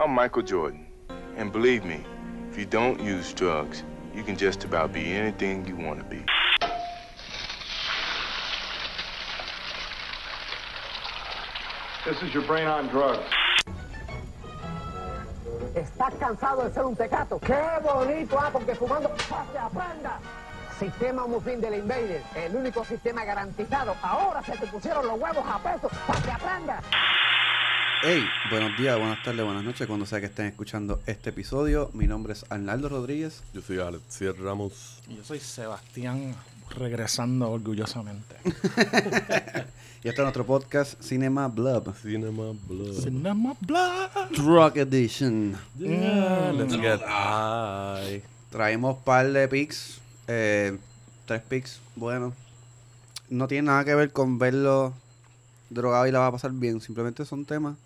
I'm Michael Jordan. And believe me, if you don't use drugs, you can just about be anything you want to be. This is your brain on drugs. ¿Estás cansado de ser un tecato? ¡Qué bonito! Ah, porque fumando ¡pa' se aprenda. Sistema Mufin del Invader, el único sistema garantizado. Ahora se te pusieron los huevos a peso para que aprendas. Hey, buenos días, buenas tardes, buenas noches, cuando sea que estén escuchando este episodio. Mi nombre es Arnaldo Rodríguez. Yo soy Alexier Ramos. Y yo soy Sebastián, regresando orgullosamente. Y este es nuestro podcast Cinema Blub. Cinema Blood. Cinema Blood. Drug Edition. Yeah, let's get high. Traemos par de pics, eh, tres pics, bueno. No tiene nada que ver con verlo drogado y la va a pasar bien, simplemente son temas.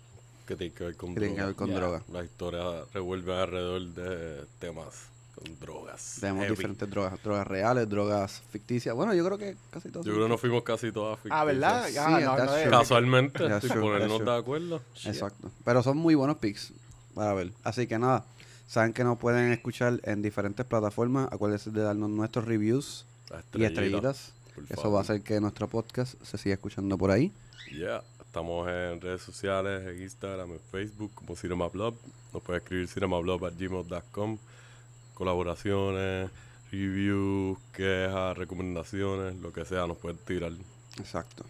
Que tiene que ver con Que tiene que droga. ver con Yeah. droga. La historia revuelve alrededor de temas con drogas. Tenemos Heavy. diferentes drogas, drogas reales, drogas ficticias. Bueno, yo creo que casi todos. Yo creo que nos fuimos casi todas Ah, ¿verdad? ficticias. Ah, Sí, no, that's no true. Casualmente, That's sin true, ponernos that's true. de acuerdo. Exacto. Pero son muy buenos picks para ver. Así que nada, saben que nos pueden escuchar en diferentes plataformas. Acuérdense de darnos nuestros reviews La y estrellita, estrellitas. Eso va a hacer que nuestro podcast se siga escuchando por ahí. Yeah. Estamos en redes sociales, en Instagram, en Facebook, como CinemaBlob. Nos puede escribir cinemablob.gmail.com. Colaboraciones, reviews, quejas, recomendaciones, lo que sea, nos pueden tirar. Exacto.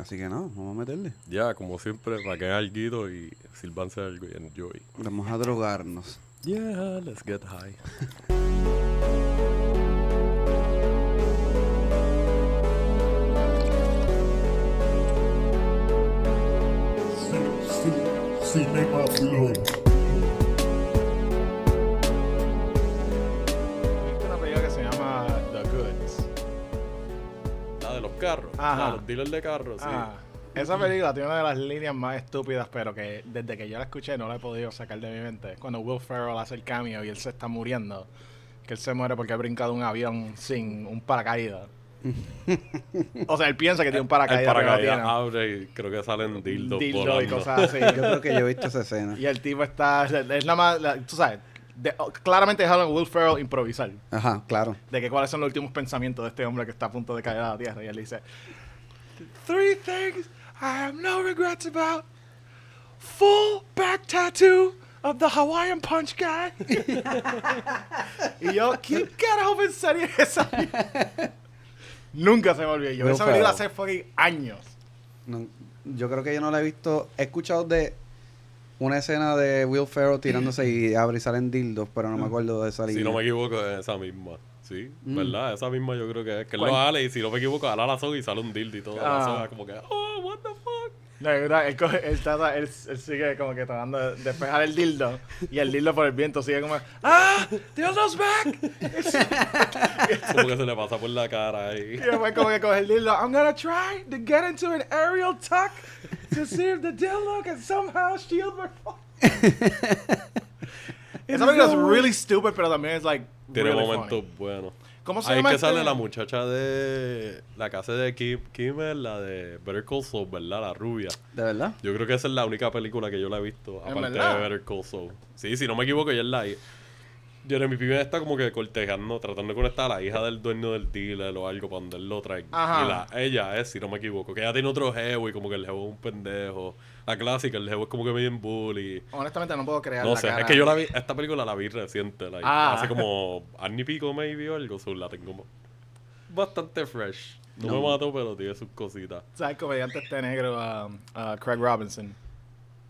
Así que nada, vamos a meterle. Ya, como siempre, para que algo y silbanse algo y enjoy. Vamos a drogarnos. Yeah, let's get high. Cinema Blood. Hay una película que se llama The Goods. La de los carros. Ajá. La de los dealers de carros, sí. Ah, esa película tiene una de las líneas más estúpidas, pero que desde que yo la escuché no la he podido sacar de mi mente. Cuando Will Ferrell hace el cameo y él se está muriendo. Que él se muere porque ha brincado un avión sin un paracaídas. O sea, él piensa que tiene un El paracaídas. pero no paracaídas abre y creo que salen dildos Dildo y cosas así. Yo creo que yo he visto esa escena. y el tipo está. Es la más. la- tú sabes. de- claramente dejaron a Will Ferrell improvisar. Ajá, claro. de que cuáles son los últimos pensamientos de este hombre que está a punto de caer a la tierra. Y él dice: Three things I have no regrets about. Full back tattoo of the Hawaiian Punch guy. y yo, ¿quién carajo pensaría esa? Nunca se me olvidó. Yo esa película hace fucking años. No, yo creo que yo no la he visto. He escuchado de una escena de Will Ferrell tirándose y abre y salen dildos, pero no me acuerdo de esa Si no me equivoco, es esa misma. Sí, Mm. ¿verdad? Esa misma yo creo que es. Que él ¿Cuál? lo ale y si no me equivoco, ala la soga y sale un dildo y todo. Ah. La soga como que, oh, what the fuck. No, él, coge- él, trata- él, él sigue como que tratando de despejar el dildo y el dildo por el viento sigue como ¡Ah! ¡Dildo's back! Como que se le pasa por la cara ahí. Y después como que coge el dildo. I'm gonna try to get into an aerial tuck to see if the dildo can somehow shield my. Esa película es really stupid, pero también es like Tiene really momentos buenos. ¿Cómo se Ahí llama que este? sale la muchacha de la casa de Kim, Kimmel, la de Better Call Saul, ¿verdad? La rubia. ¿De verdad? Yo creo que esa es la única película que yo la he visto, ¿En aparte verdad? de Better Call Saul. Sí, si no me equivoco, ella es la. Jeremy Piven está como que cortejando, tratando de conectar a la hija del dueño del dealer o algo para donde él lo. Ajá. Y la, ella es, si no me equivoco, que ella tiene otro jevo y como que el jevo es un pendejo. La clásica, el jevo es como que medio en bully. Honestamente no puedo creer No la sé, cara. es que yo la vi, esta película la vi reciente, like, Ah. hace como año y pico maybe o algo, so la tengo bastante fresh. No, No. me mató, pero tiene sus cositas. ¿Sabes el comediante este negro, um, uh, Craig Robinson?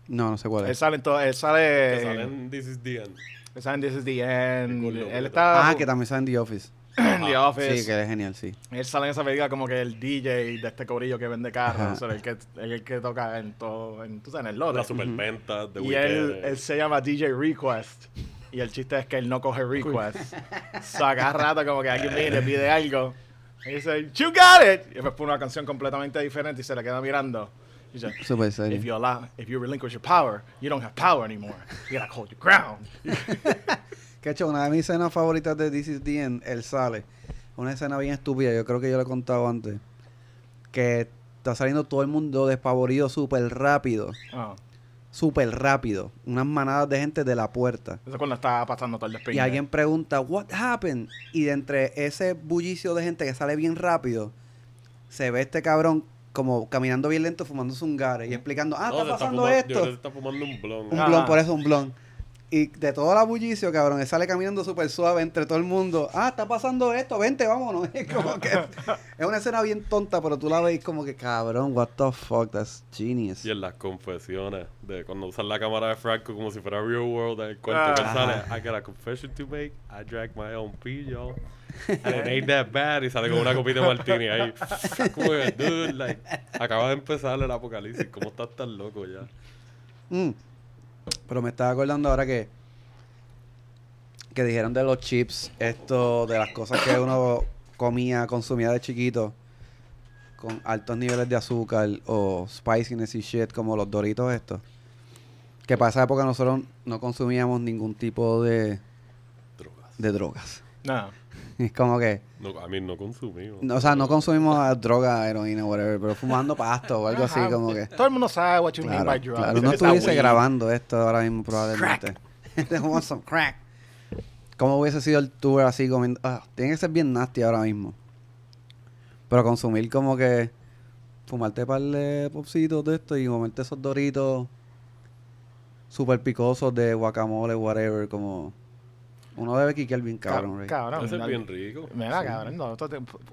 No, no sé cuál Él es. sale en todo, él Que sale, salen This is the End. él sale en This is the End. Él está Ah, que también sale en The Office. En The Office. Sí, que es genial, sí. Él sale en esa película como que el DJ de este cobrillo que vende carros, o sea, el que, el que toca en todo, en, tú sabes, en el lote. La superventa de y él, él se llama DJ Request. Y el chiste es que él no coge request. Saca rato como que alguien viene y le pide algo. Y dice, You got it. Y después pone una canción completamente diferente y se le queda mirando. Y dice, Super If serio. you allow, if you relinquish your power, you don't have power anymore. You gotta hold your ground. Que hecho, una de mis escenas favoritas de This is the End, él sale. Una escena bien estúpida, yo creo que yo lo he contado antes. Que está saliendo todo el mundo despavorido súper rápido. Ah. súper rápido. Unas manadas de gente de la puerta. Eso es cuando estaba pasando todo el despingue. Y alguien pregunta, what happened? Y de entre ese bullicio de gente que sale bien rápido, se ve este cabrón como caminando bien lento, fumándose un gare y explicando, ah, No, está pasando fumando- yo esto. creo que se está fumando un blon. Un blon, por eso un blon. Y de todo la bullicio, cabrón, él sale caminando súper suave entre todo el mundo. Ah, está pasando esto, vente, vámonos. Es como que es una escena bien tonta, pero tú la ves como que, cabrón, what the fuck, that's genius. Y en las confesiones, de cuando usan la cámara de Franco como si fuera real world, en el cuento que Ah. sale, I got a confession to make, I drank my own pee, y'all. And it ain't that bad. Y sale con una copita de martini ahí. Como que, dude, like, acaba de empezar el apocalipsis. ¿Cómo estás tan loco ya? Mm. Pero me estaba acordando ahora que que dijeron de los chips, esto de las cosas que uno comía, consumía de chiquito con altos niveles de azúcar o spiciness y shit como los Doritos estos. Que para esa época nosotros no consumíamos ningún tipo de, Drogas. de drogas. No. Es como que, No, a mí no consumimos. no, o sea, no consumimos droga, heroína, whatever, pero fumando pasto o algo así como que... Todo el mundo sabe what you mean Claro, by drugs. claro. no estuviese grabando esto ahora mismo probablemente. They want some crack. ¿Cómo hubiese sido el tour así comiendo? Ah, tiene que ser bien nasty ahora mismo. Pero consumir como que fumarte par de popsitos de esto y comerte esos doritos super picosos de guacamole, whatever, como uno debe quiquear bien Ca- cabrón, right? Cabrón. Ese es bien rico. Mira, cabrón. no,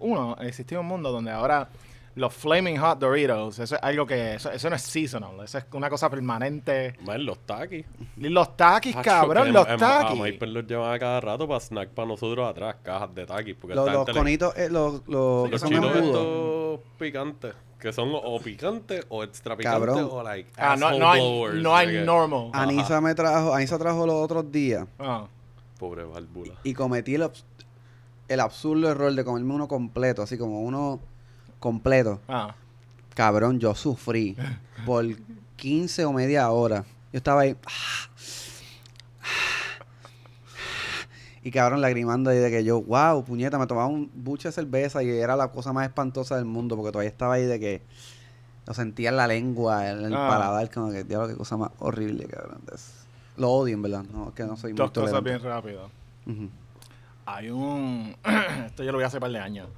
uno, existía un mundo donde ahora los Flaming Hot Doritos, eso es algo que. Eso, eso no es seasonal, eso es una cosa permanente. Más en los taquis. Los taquis, Hacho, cabrón, que los en- A taquis. Myper los llevan a cada rato para snack para nosotros atrás, cajas de taquis. Porque Los, los conitos, eh, los, los, que Los chinos estos picantes, que son o picantes o extra picantes Cabrón. o like Ah, no, no hay, blowers, no hay normal. Ajá. Anisa me trajo, Anisa trajo los otros días Ah. Pobre válvula. y cometí el, abs- el absurdo error de comerme uno completo, así como uno completo. Ah. Cabrón, yo sufrí por 15 o media hora. Yo estaba ahí. Y cabrón, lagrimando ahí de que yo, wow, puñeta, me tomaba un buche de cerveza y era la cosa más espantosa del mundo porque todavía estaba ahí de que lo sentía en la lengua, en el Ah. paladar, como que, diablo, qué cosa más horrible, cabrón. Es- lo odio, en verdad. No, es que no soy muy Dos cosas tolerante. bien rápido. Hay un. esto yo lo voy a hacer par de años.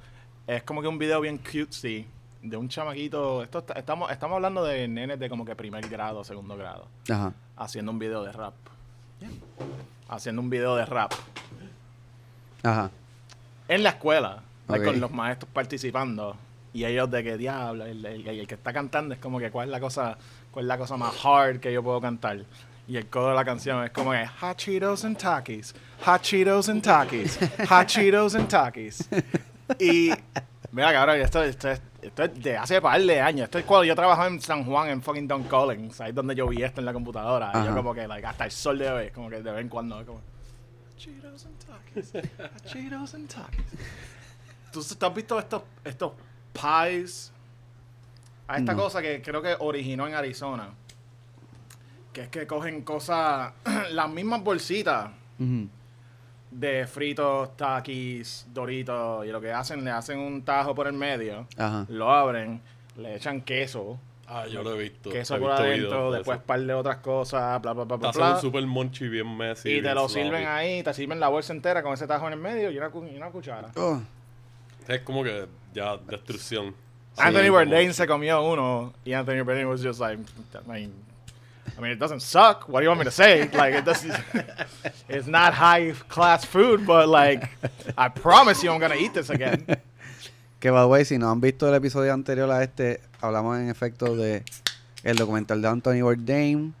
Es como que un video bien cutesy de un chamaquito. Esto está- estamos, estamos hablando de nenes de como que primer grado, segundo grado. Ajá. Haciendo un video de rap. Haciendo un video de rap. Ajá. En la escuela. con los maestros participando. Y ellos de que diablo, el, el- el que está cantando es como que cuál es la cosa, cuál es la cosa más hard que yo puedo cantar. Y el coro de la canción es como que Hot Cheetos and Takis, Hot Cheetos and Takis, Hot Cheetos and Takis. Y mira cabrón, esto, esto, es, esto es de hace par de años. Esto es cuando yo trabajaba en San Juan, en fucking Don Collins. Ahí es donde yo vi esto en la computadora. Y yo como que like, hasta el sol de hoy, como que de vez en cuando como Hot Cheetos and Takis, Hot Cheetos and Takis. ¿Tú, tú has visto estos, estos pies? A esta No. cosa que creo que originó en Arizona. Que es que cogen cosas, las mismas bolsitas Ujú. de fritos, taquis, doritos, y lo que hacen, le hacen un tajo por el medio, Ajá. lo abren, le echan queso, Ah, yo lo he visto. queso he por visto adentro, después eso. par de otras cosas, bla, bla, bla, Te bla, hacen bla. un super monchi bien messy. Y te bien lo sloppy. sirven ahí, te sirven la bolsa entera con ese tajo en el medio y una, cu- y una cuchara. Oh. Es como que ya destrucción. Anthony Sí, Bourdain se comió uno y Anthony Bourdain was just like, I mean, I mean, it doesn't suck. What do you want me to say? Like, it doesn't. it's not high class food, but like, I promise you I'm gonna eat this again. Que by the way, si no han visto el episodio anterior a este, hablamos en efecto de el documental de Anthony Bourdain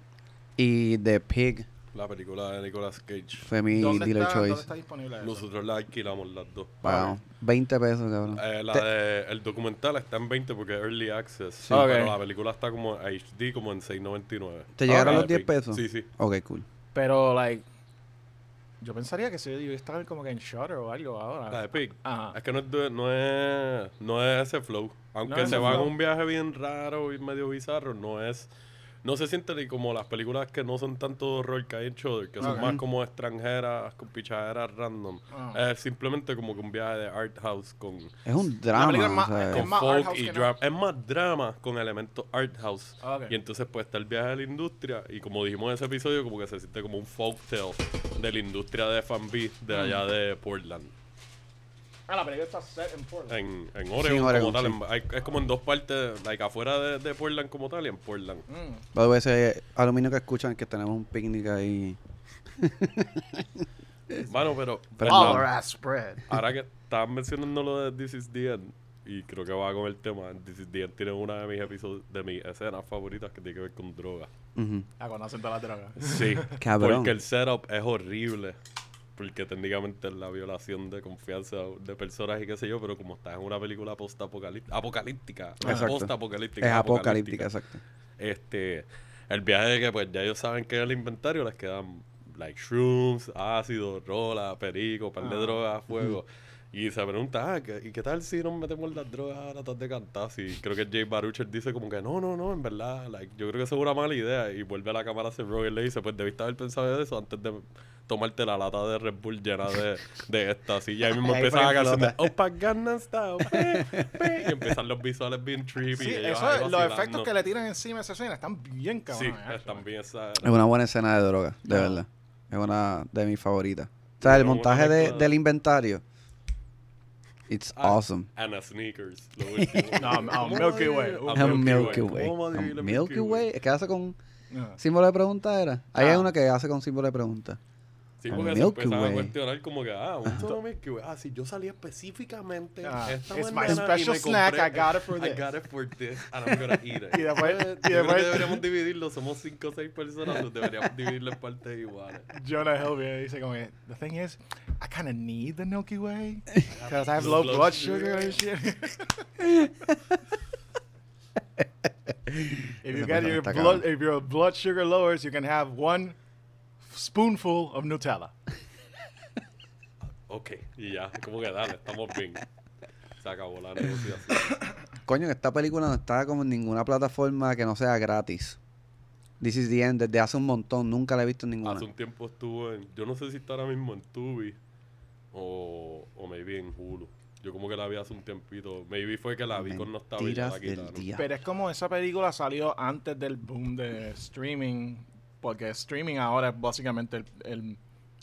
y de Pig La película de Nicolas Cage. fue mi ¿Dónde dealer está, ¿Dónde choice. está disponible eso? Nosotros la alquilamos las dos. Wow, 20 pesos, cabrón. Eh, la Te- de- el documental está en 20 porque es Early Access. Sí. Ok. Pero la película está como HD, como en 6.99. ¿Te llegaron los 10 Epic. pesos? Sí, sí. Ok, cool. Pero, like, yo pensaría que sí, iba a estar como que en Shutter o algo ahora. La de Pig. Ajá. Es que no es, no es, no es ese flow. Aunque No es se va en un viaje bien raro y medio bizarro, no es No se siente ni como las películas que no son tanto horror que hay en Shudder, que son más como extranjeras, con pichaderas random. Ah. Es simplemente como que un viaje de art house con, Es un drama. es más- es con folk y no. drama. Es más drama con elementos art house. Ok. Y entonces pues está el viaje de la industria y como dijimos en ese episodio, como que se siente como un folk tale de la industria de F&B de allá de Portland. Ah, la película está set en Portland. En, en Sí, Oregon, en Oregon, como tal. sí. en- hay- es como en dos partes, like afuera de, de Portland como tal y en Portland. Mm. Way, ese aluminio que escuchan que tenemos un picnic ahí. Bueno, pero, Pero All no. our ass spread. ahora que estaban mencionando lo de This is the End, y creo que va con el tema, This is the End tiene una de mis episodios, de mis escenas favoritas que tiene que ver con droga. Ujú. Ah, cuando hacen todas las drogas. Sí, Cabrón. porque el setup es horrible. Porque técnicamente es la violación de confianza de personas y qué sé yo, pero como estás en una película post-apocalíptica, apocalíptica, post-apocalíptica, Es apocalíptica, exacto. Este, el viaje de que pues ya ellos saben que en el inventario les quedan like shrooms, ácido, rola, perico, par de Ah. drogas, fuego. Y se pregunta, ah, ¿qué- ¿y qué tal si nos metemos las drogas ahora estás de cantar? Y creo que Jay Baruchel dice como que no, no, no, en verdad, like, yo creo que eso es una mala idea. Y vuelve a la cámara a hacer Roger y le dice, pues debiste haber pensado eso antes de tomarte la lata de Red Bull llena de, de estas. Y ahí mismo empiezan a canción de. Opa Gangnam Style, pe, pe", y empiezan los visuales bien trippy. Sí, y eso, ahí los efectos que le tiran encima a esa escena están bien Sí, cabrones. actually. están bien esa. Es una buena escena de droga, de verdad. Es una de mis favoritas. O sea, el una montaje de- del inventario. It's Ah, awesome. And a sneakers. Lo. No, ¿Cómo Milky a Way. A Es Milky ¿Cómo Way. a Milky Way. ¿Qué hace con símbolo de pregunta era? Ahí hay Ah. uno que hace con símbolo de pregunta. Sí, porque se Milky empezaban a Way. cuestionar como que, ah, un solo Milky Way. Ah, sí, yo salí específicamente Ah, esta it's my mañana y special me snack, compré- I got it for I this. got it for this, and I'm gonna eat it. Y después- Yo y creo que después- deberíamos dividirlo, somos cinco o seis personas, pues deberíamos dividirlo en partes iguales. Jonah Hill viene y dice como que, the thing is, I kind of need the Milky Way because I have low Blood blood sugar. sugar and shit. if you get your blood, if your blood sugar lowers, you can have one spoonful of Nutella. Ok, y ya, como que dale, estamos bien. Se acabó la negociación. Coño, esta película no está como en ninguna plataforma que no sea gratis. This is the end, desde hace un montón, nunca la he visto en ninguna. Hace un tiempo estuvo en. Yo no sé si está ahora mismo en Tubi o, o maybe en Hulu. Yo como que la vi hace un tiempito. Maybe fue que la vi con nostalgia. La quitaron. Pero es como esa película salió antes del boom de streaming, porque streaming ahora es básicamente el, el,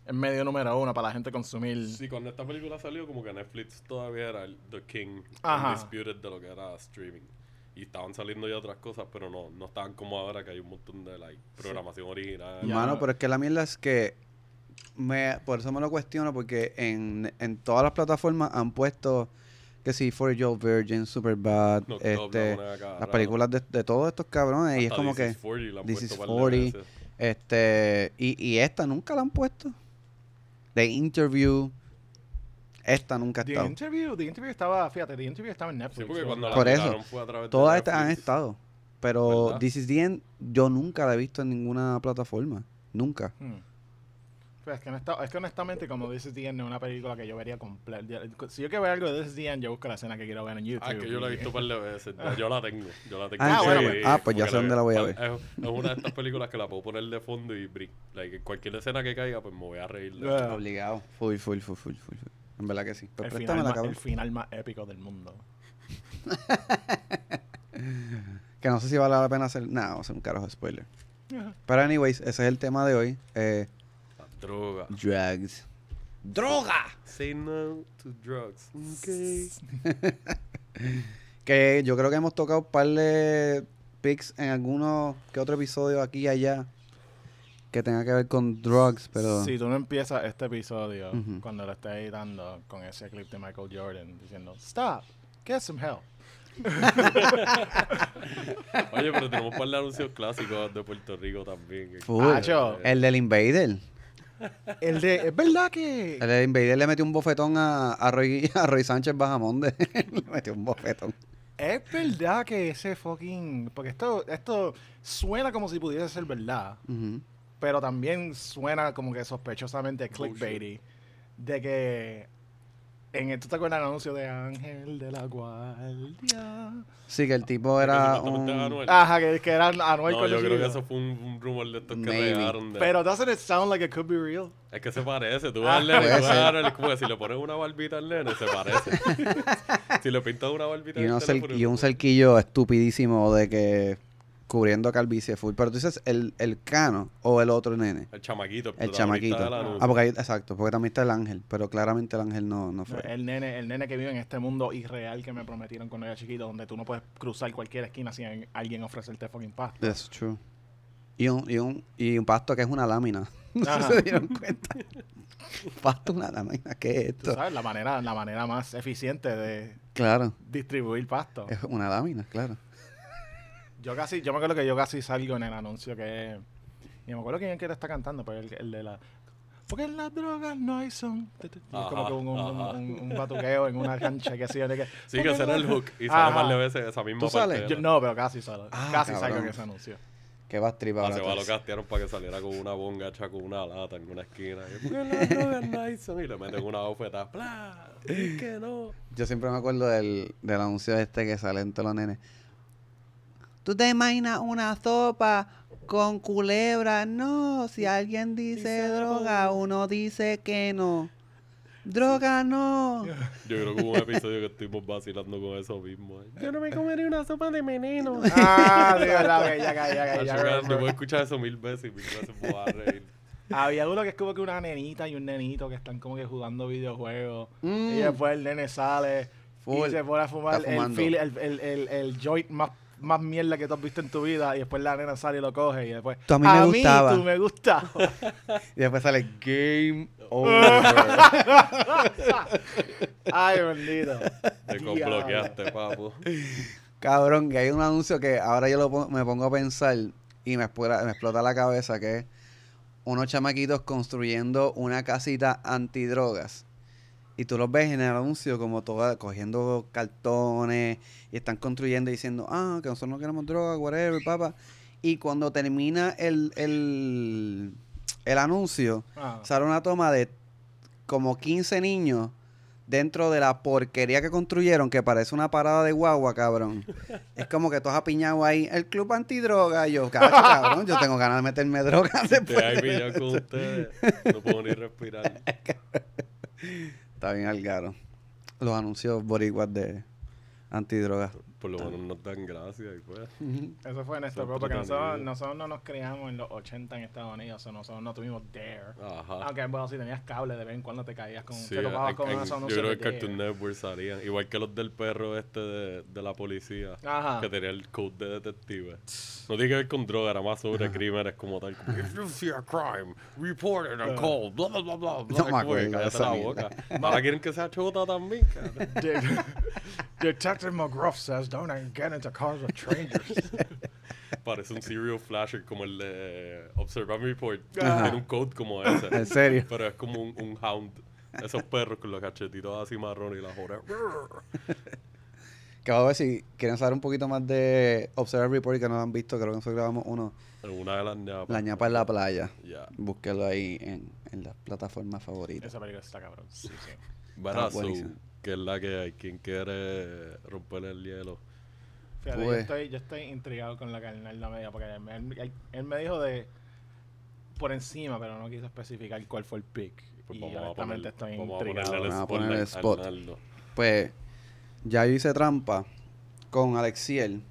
el medio número uno para la gente consumir. Sí, cuando esta película salió, como que Netflix todavía era el The King, Ajá. Undisputed de lo que era streaming. Y estaban saliendo ya otras cosas, pero no, no estaban como ahora que hay un montón de like, programación original. Mano, pero es que la mierda es que me, por eso me lo cuestiono, porque en, en todas las plataformas han puesto que sí, For Joe Virgin, Superbad, No, no, este, no, no, cada las películas de, de todos estos cabrones, y es como This que is 40 la han This is par de 40, veces. Este, y, y esta nunca la han puesto. The Interview, esta nunca ha The estado. Interview, The Interview estaba, fíjate, The Interview estaba en Netflix. Sí, porque so- cuando la Por eso, tiraron fue a través de Todas estas han estado, pero ¿Verdad? This is the End yo nunca la he visto en ninguna plataforma, nunca. Hmm. Pues es, que honesta- es que honestamente, como This is the End, es una película que yo vería completa. Si yo quiero ver algo de This is the End, yo busco la escena que quiero ver en YouTube. Ah, que yo la he visto un par de veces. Yo la tengo. Yo la tengo. Ah, ¿en Sí, serio? sí, Ah, pues ya sé dónde la voy a ver. Es, es una de estas películas que la puedo poner de fondo y like, cualquier escena que caiga, pues me voy a reír. de- Ah. Obligado. Full, full, full, full, full. full. En verdad que sí. Pero el, final más, el final más épico del mundo. Que no sé si vale la pena hacer. Nada, vamos a hacer un carajo de spoiler. Pero, anyways, ese es el tema de hoy. Eh, droga. drugs. ¡Droga! Say no to drugs. Okay. Que yo creo que hemos tocado un par de pics en algunos que otro episodio aquí y allá que tenga que ver con drugs, pero Si tú no empiezas este episodio cuando lo estés editando con ese clip de Michael Jordan diciendo, Stop, get some help. Oye, pero tenemos un par de anuncios clásicos de Puerto Rico también. Full. El del Invader. El de, es verdad que... El del Invader le metió un bofetón a, a, Roy, a Roy Sánchez Bajamonde. le metió un bofetón. Es verdad que ese fucking... Porque esto, esto suena como si pudiese ser verdad, pero también suena como que sospechosamente clickbaity. De que En, ¿Tú te acuerdas del anuncio de Ángel de la Guardia? Sí, que el tipo era un... Ajá, que, que era Anuel No, con yo creo que eso fue un, un rumor de estos que regaron. De, Pero doesn't it sound like it could be real? es que se parece. Tú Ah, vas al nene, puede tú vas ser. a Anuel, es como que si le pones una barbita al nene, se parece. si le pintas una barbita Y, el unos cer- teléfono, y un cerquillo estupidísimo de que cubriendo calvicie full. Pero tú dices el, el cano o el otro nene. El chamaquito. El chamaquito. Ah, porque ahí, exacto, porque también está el ángel, pero claramente el ángel no, no fue. El nene, el nene que vive en este mundo irreal que me prometieron cuando era chiquito, donde tú no puedes cruzar cualquier esquina sin alguien ofrecerte fucking pasta. That's true. Y un, y un, y un pasto que es una lámina. No se dieron cuenta. pasto una lámina, ¿qué es Tú esto? sabes, la manera, la manera más eficiente de Claro, distribuir pasto. es una lámina, claro. Yo casi, yo me acuerdo que yo casi salgo en el anuncio que. Y me acuerdo quién que está cantando, pero el, el de la. Porque en las drogas no hay son. Y es como Ajá, que un, un, ajá. un- un batuqueo en una cancha que así. de que, Sí, que en el hook. Y Ajá. sale más de veces esa misma ¿Tú parte. sales? Yo- no, pero casi salgo. Ah, casi salgo cabrón. en ese anuncio. Qué va tripa Ah, ahora. se va, lo castearon para que saliera con una bonga hecha con una lata en una esquina. Y, "Porque las drogas no hay son", y le meten una bofetada. ¡Pla! Es que no. Yo siempre me acuerdo del, del anuncio este que sale en todos los nenes. ¿Tú te imaginas una sopa con culebra? No, si alguien dice droga, uno dice que no. Droga no. Yo creo que hubo un episodio que estuvimos vacilando con eso mismo. ¿eh? Yo no me comería una sopa de veneno. Ah, sí, verdad, ok, ya caí, ya caí, ya Yo remember. puedo escuchar eso mil veces y mil veces me voy a reír. Había uno que es como que una nenita y un nenito que están como que jugando videojuegos. Mm. Y después el nene sale Full. y se pone a fumar el, el, el, el joint más, más mierda que tú has visto en tu vida. Y después la nena sale y lo coge. Y después, Tú a mí me gustaba". tú me gustaba. Y después sale Game Over. Ay, bendito. Te bloqueaste, papo. Cabrón, que hay un anuncio que ahora yo lo me pongo a pensar y me, explota- me explota la cabeza que es unos chamaquitos construyendo una casita antidrogas. Y tú los ves en el anuncio como toda, cogiendo cartones y están construyendo y diciendo, ah, que nosotros no queremos droga, whatever, papá. Y cuando termina el, el, el anuncio, Ah. sale una toma de como 15 niños dentro de la porquería que construyeron, que parece una parada de guagua, cabrón. Es como que todos apiñados ahí, el club antidroga. Y yo, "Cacho, cabrón, yo tengo ganas de meterme drogas Te después. hay de pillado eso". con ustedes. No puedo ni respirar. Está bien al garo. Los anuncios boricuas de antidrogas. Por lo menos nos dan gracias y pues. Eso fue en este Son porque nosotros, nosotros no nos criamos en los 80 en Estados Unidos. o nosotros no tuvimos Dare. Ajá. Aunque, bueno, si tenías cable, de vez en cuando te caías con... Sí, te topabas en- con en- yo anuncios creo que Cartoon. Network salían. Igual que los del perro este de, de la policía. Ajá. Que tenía el code de detective. No tiene que ver con droga, era más sobre crímenes como tal. Como, If you see a crime, report it and call. Bla, bla, bla, bla. bla. No me acuerdo cállate la boca. Ahora quieren que sea chota también. De- Detective McGruff says don't get into cars with strangers. Parece un serial flasher como el de Observe and Report. Ajá. Tiene un code como ese. ¿En serio? Pero es como un, un hound. Esos perros con los cachetitos así marrones y la jora. Que vamos a ver si quieren saber un poquito más de Observer Report que no han visto. Creo que nosotros grabamos uno. En una de las ñapas. La ñapa en la playa. Ya. Búsquelo ahí en, en las plataformas favoritas. Esa película está cabrón. Sí, sí. Buenísimo. Que es la que hay. Quien quiere romper el hielo. Fíjate, yo, Pues. estoy, yo estoy intrigado con la carnal media porque él, él- él- él me dijo de por encima, pero no quiso especificar cuál fue el pick. Pues y vamos a honestamente poner, estoy intrigado. Vamos a ponerle el spot. Pues ya yo hice trampa con Alexiel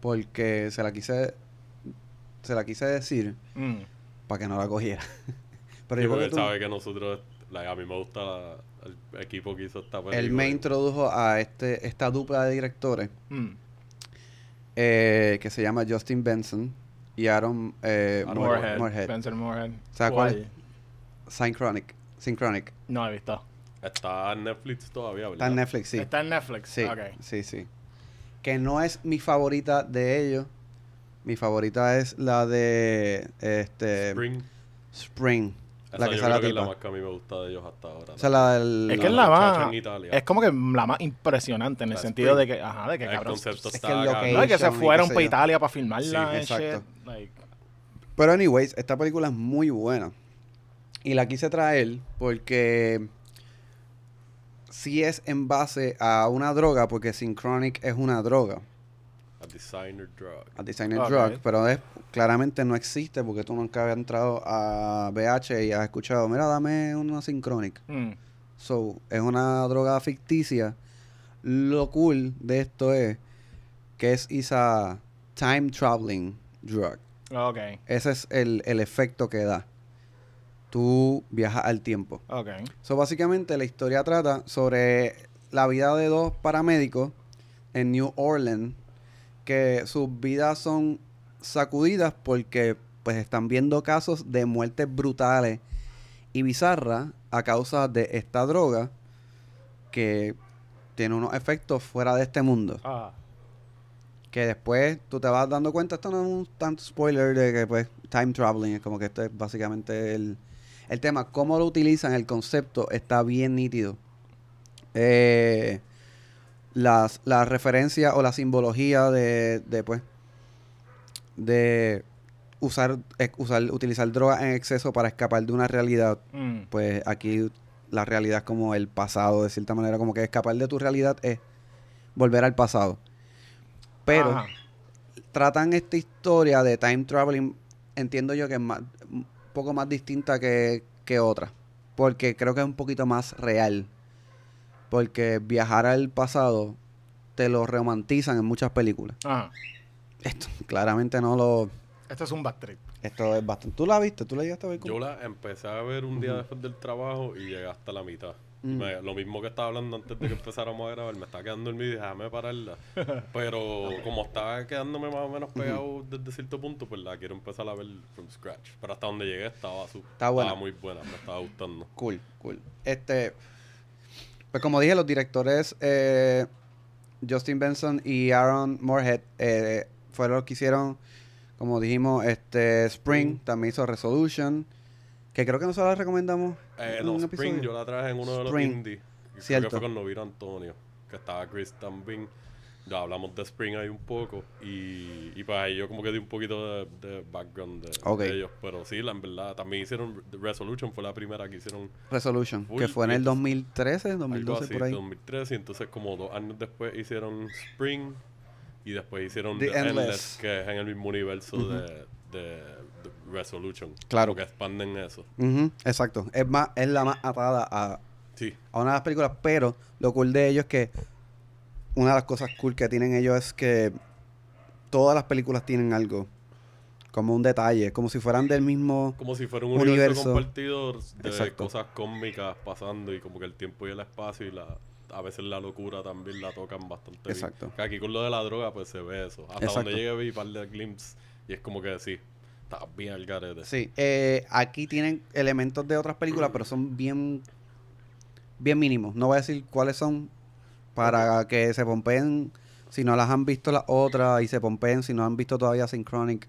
porque se la quise se la quise decir Mm. para que no la cogiera. Pero Sí, yo porque creo él que tú- sabe que nosotros, like, a mí me gusta la- el equipo que hizo esta película. él me introdujo a este esta dupla de directores Mm. eh, que se llama Justin Benson y Aaron eh, Aaron Moore- Moorhead. Moorhead. Spencer Moorhead. ¿Sabes cuál ¿Cuál? Synchronic. Synchronic. No he visto. Está en Netflix todavía, ¿verdad? Está en Netflix, sí. Está en Netflix. Sí, Ok. sí, sí. Que no es mi favorita de ellos. Mi favorita es la de este Spring. Spring. Esa la que yo sale creo que es la tipa. más que a mí me gusta de ellos hasta ahora. O sea, la del... Es La que es la más. en Italia. Es como que la más impresionante en el La sentido de que, ajá, de que el cabrón. concepto es está que el acá. No, que se y fueron qué sé para yo. Italia para filmarla. Sí, and exacto. shit. Like, Pero anyways, esta película es muy buena. Y la quise traer porque sí es en base a una droga, porque Synchronic es una droga, A designer drug. a designer Ok. drug, pero es, claramente no existe porque tú nunca habías entrado a BH y has escuchado, mira, dame una Synchronic. Mm. So, es una droga ficticia. Lo cool de esto es que es esa time traveling drug. Ok, Ese es el, el efecto que da. Tú viajas al tiempo. ok. So, básicamente la historia trata sobre la vida de dos paramédicos en New Orleans que sus vidas son sacudidas porque pues están viendo casos de muertes brutales y bizarras a causa de esta droga que tiene unos efectos fuera de este mundo. Ah, Que después tú te vas dando cuenta, esto no es un tanto spoiler de que pues time traveling, es como que esto es básicamente el, el tema. Cómo lo utilizan, el concepto está bien nítido. Eh, las, la referencia o la simbología de, de pues, de usar, eh, usar, utilizar drogas en exceso para escapar de una realidad mm. pues aquí la realidad es como el pasado, de cierta manera, como que escapar de tu realidad es volver al pasado. Pero Ajá. tratan esta historia de time traveling, entiendo yo que es más, un poco más distinta que, que otra, porque creo que es un poquito más real. Porque viajar al pasado te lo romantizan en muchas películas. Ajá. Esto claramente no lo... Esto es un bad trip. Esto es bastante... ¿Tú la viste? ¿Tú la llegaste a ver? Yo la empecé a ver un día después del trabajo y llegué hasta la mitad. Mm. me- lo mismo que estaba hablando antes de que empezáramos a grabar, me estaba quedando dormido y dije, déjame pararla. Pero como estaba quedándome más o menos pegado desde cierto punto, pues la quiero empezar a ver from scratch. Pero hasta donde llegué estaba, su- Está buena. estaba muy buena, me estaba gustando. Cool, cool. Este, pues como dije, los directores eh, Justin Benson y Aaron Moorhead eh, fueron los que hicieron, como dijimos, este Spring, también hizo Resolution, que creo que nosotros la recomendamos. Eh, en no, un Spring episodio. yo la traje en uno de los Spring. indies. Creo Cierto. que fue con Noviro Antonio, que estaba Chris Tambin. Ya hablamos de Spring ahí un poco. Y, y pues ahí yo como que di un poquito de, de background de, Ok. de ellos. Pero sí, la, en verdad, también hicieron Resolution, fue la primera que hicieron Resolution, Full, que fue en el esto- 2013, algo 2012 así, por ahí. 2013. Y entonces como dos años después hicieron Spring. Y después hicieron The The, Endless, Endless. que es en el mismo universo de, de, de Resolution. Claro. Que expanden eso. Ujú, exacto. Es más, es la más atada a, Sí, a una de las películas, pero lo cool de ellos es que una de las cosas cool que tienen ellos es que todas las películas tienen algo, como un detalle, como si fueran del mismo... Como si fuera un universo, Universo. compartido de Exacto. cosas cómicas pasando y como que el tiempo y el espacio y la a veces la locura también la tocan bastante Exacto. bien. Que aquí con lo de la droga pues se ve eso. Hasta Exacto. donde llegué vi un par de glimpses y es como que sí, está bien al garete. Sí, eh, aquí tienen elementos de otras películas, pero son bien, bien mínimos. No voy a decir cuáles son para que se pompeen si no las han visto las otras y se pompeen si no han visto todavía Synchronic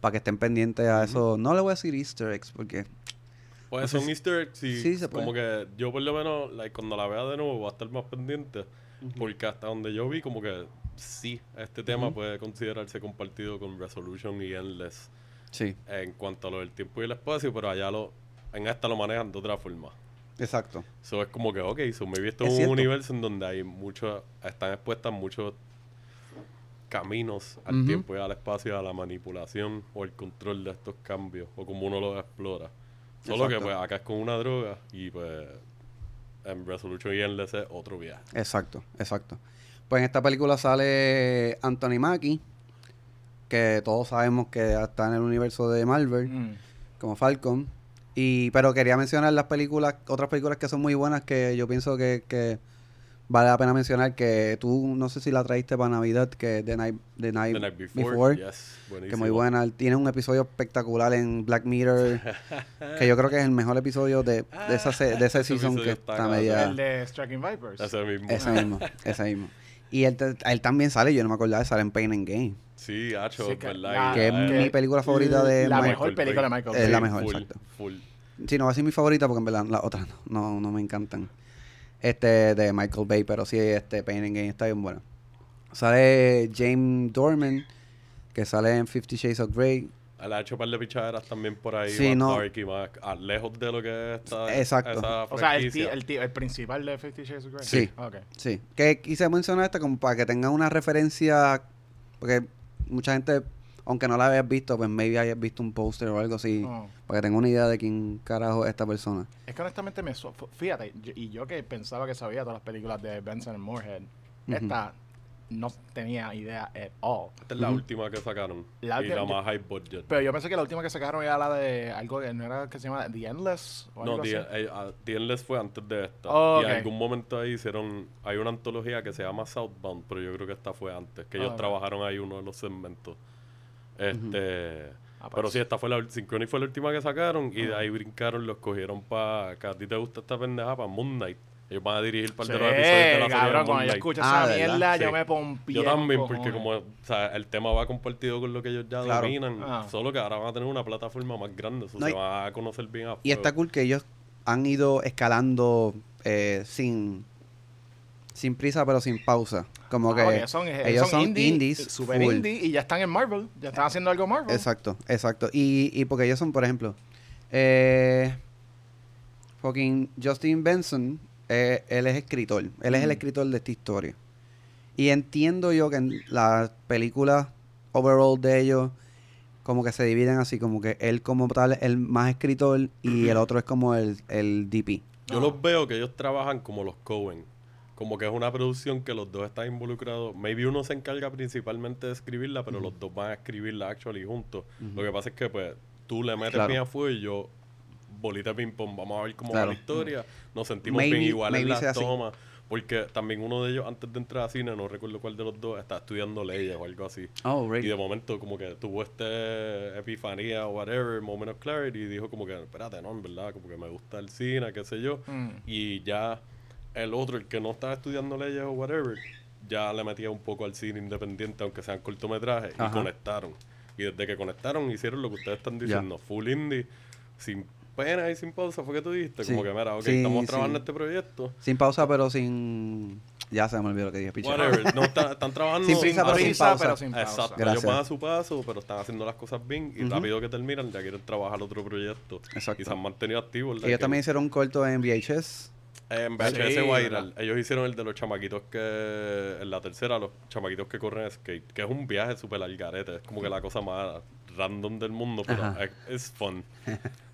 para que estén pendientes a eso. No le voy a decir Easter eggs porque Pues son si- easter eggs y sí, se puede. como que yo por lo menos like, cuando la vea de nuevo voy a estar más pendiente porque hasta donde yo vi como que sí, este tema puede considerarse compartido con Resolution y Endless. sí, en cuanto a lo del tiempo y el espacio, pero allá lo en esta lo manejan de otra forma. exacto. Eso es como que, ok, so maybe esto Es un universo en donde hay muchos, están expuestas muchos caminos al tiempo y al espacio, a la manipulación o el control de estos cambios, o como uno los explora. Solo que Exacto. pues acá es con una droga y pues en Resolution y Endless es otro viaje. Exacto, exacto. Pues en esta película sale Anthony Mackie, que todos sabemos que está en el universo de Marvel. Mm. como Falcon. Y, pero quería mencionar las películas, otras películas que son muy buenas que yo pienso que, que vale la pena mencionar. Que tú, no sé si la traíste para Navidad, que es The Night, The Night, The Night Before, Before, yes, que muy buena. Tiene un episodio espectacular en Black Mirror, que yo creo que es el mejor episodio de, de, esa, se- de ese Ese season que está está media... El de Striking Vipers. Ese mismo. Ese mismo, ese mismo. Y él, te- él también sale, yo no me acordaba, sale en Pain and Game. Sí, hacho, Sí, es que- verdad. la- y- que es mi película favorita de La Michael mejor película de Michael Es la mejor, full, exacto. full. Sí, no va a ser mi favorita porque en verdad las otras no, no, no me encantan. Este de Michael Bay, pero sí, este Pain and Game está bien bueno. Sale James Dorman, que sale en Fifty Shades of Grey, Él ha hecho un par de pichaderas también por ahí. Sí, más no. dark y más ah, lejos de lo que está Exacto. esa O sea, el, franquicia. el, el principal de Fifty Shades of Grey. Sí. Ok. Sí, que quise mencionar esta como para que tengan una referencia, porque mucha gente, aunque no la hayas visto, pues maybe hayas visto un póster o algo así, Oh. para que tengan una idea de quién carajo es esta persona. Es que honestamente me... Fíjate, yo- y yo que pensaba que sabía todas las películas de Benson and Moorhead, esta no tenía idea at all. Esta es la última que sacaron. La y la más high budget. Pero yo pensé que la última que sacaron era la de algo que no era que se llama The Endless o algo No, así. The, eh, ah, The Endless fue antes de esta. Oh, Y ok. en algún momento ahí hicieron. Hay una antología que se llama Southbound, pero yo creo que esta fue antes. Que ellos Ah, ok. trabajaron ahí uno de los segmentos. Este. Ah, pues. Pero sí, esta fue la Synchrony fue la última que sacaron. Y de ahí brincaron, los cogieron para. Que a ti te gusta esta pendeja, para Moon Knight. Ellos van a dirigir para Sí, de los episodios de la serie de cabrón, Moon cuando yo Knight. escucho Ah, esa ¿verdad? mierda, yo me pompié. Yo también, porque como cojones. o sea, el tema va compartido con lo que ellos ya Claro. dominan, Ah. solo que ahora van a tener una plataforma más grande, eso No, se y- va a conocer bien a Y fuego. está cool que ellos han ido escalando eh, sin sin prisa pero sin pausa. Como que Ah, son, eh, ellos son son indie, indies, super full. indie y ya están en Marvel, ya están haciendo algo Marvel. Exacto, exacto. Y, y porque ellos son, por ejemplo, eh, fucking Justin Benson, eh, él es escritor. Él es el Mm. escritor de esta historia. Y entiendo yo que en las películas overall de ellos, como que se dividen así, como que él como tal es el más escritor y el otro es como el, el DP. Yo los veo que ellos trabajan como los Cohen. Como que es una producción que los dos están involucrados. Maybe uno se encarga principalmente de escribirla, pero los dos van a escribirla actually juntos. Lo que pasa es que pues tú le metes Claro. bien a fuego y yo bolita ping pong. Vamos a ver cómo Claro. va la historia. Nos sentimos Maybe- bien igual en las tomas. Porque también uno de ellos, antes de entrar a cine, no recuerdo cuál de los dos, está estudiando leyes o algo así. Oh, Y de momento como que tuvo este epifanía o whatever, moment of clarity, y dijo como que, espérate, no, en verdad, como que me gusta el cine, qué sé yo. Mm. Y ya el otro, el que no estaba estudiando leyes o whatever, ya le metía un poco al cine independiente, aunque sean cortometrajes, y conectaron. Y desde que conectaron, hicieron lo que ustedes están diciendo, full indie, sin pena y sin pausa, fue que tú dijiste, Sí. como que, mira, ok, Sí, estamos trabajando en este proyecto. Sin pausa pero sin... Ya se me olvidó lo que dije, picha. Whatever, no, está- están trabajando Sin prisa, pero sin prisa, pausa. pero sin pausa. Exacto, Gracias. ellos van a su paso, pero están haciendo las cosas bien y rápido que terminan ya quieren trabajar otro proyecto. Exacto. Y se han mantenido activos. Ellos Que- también hicieron un corto en VHS. En VHS Sí, Viral, ¿verdad? ellos hicieron el de los chamaquitos que, en la tercera, los chamaquitos que corren skate, que es un viaje súper al garete, es como que la cosa más random del mundo, pero es, fun.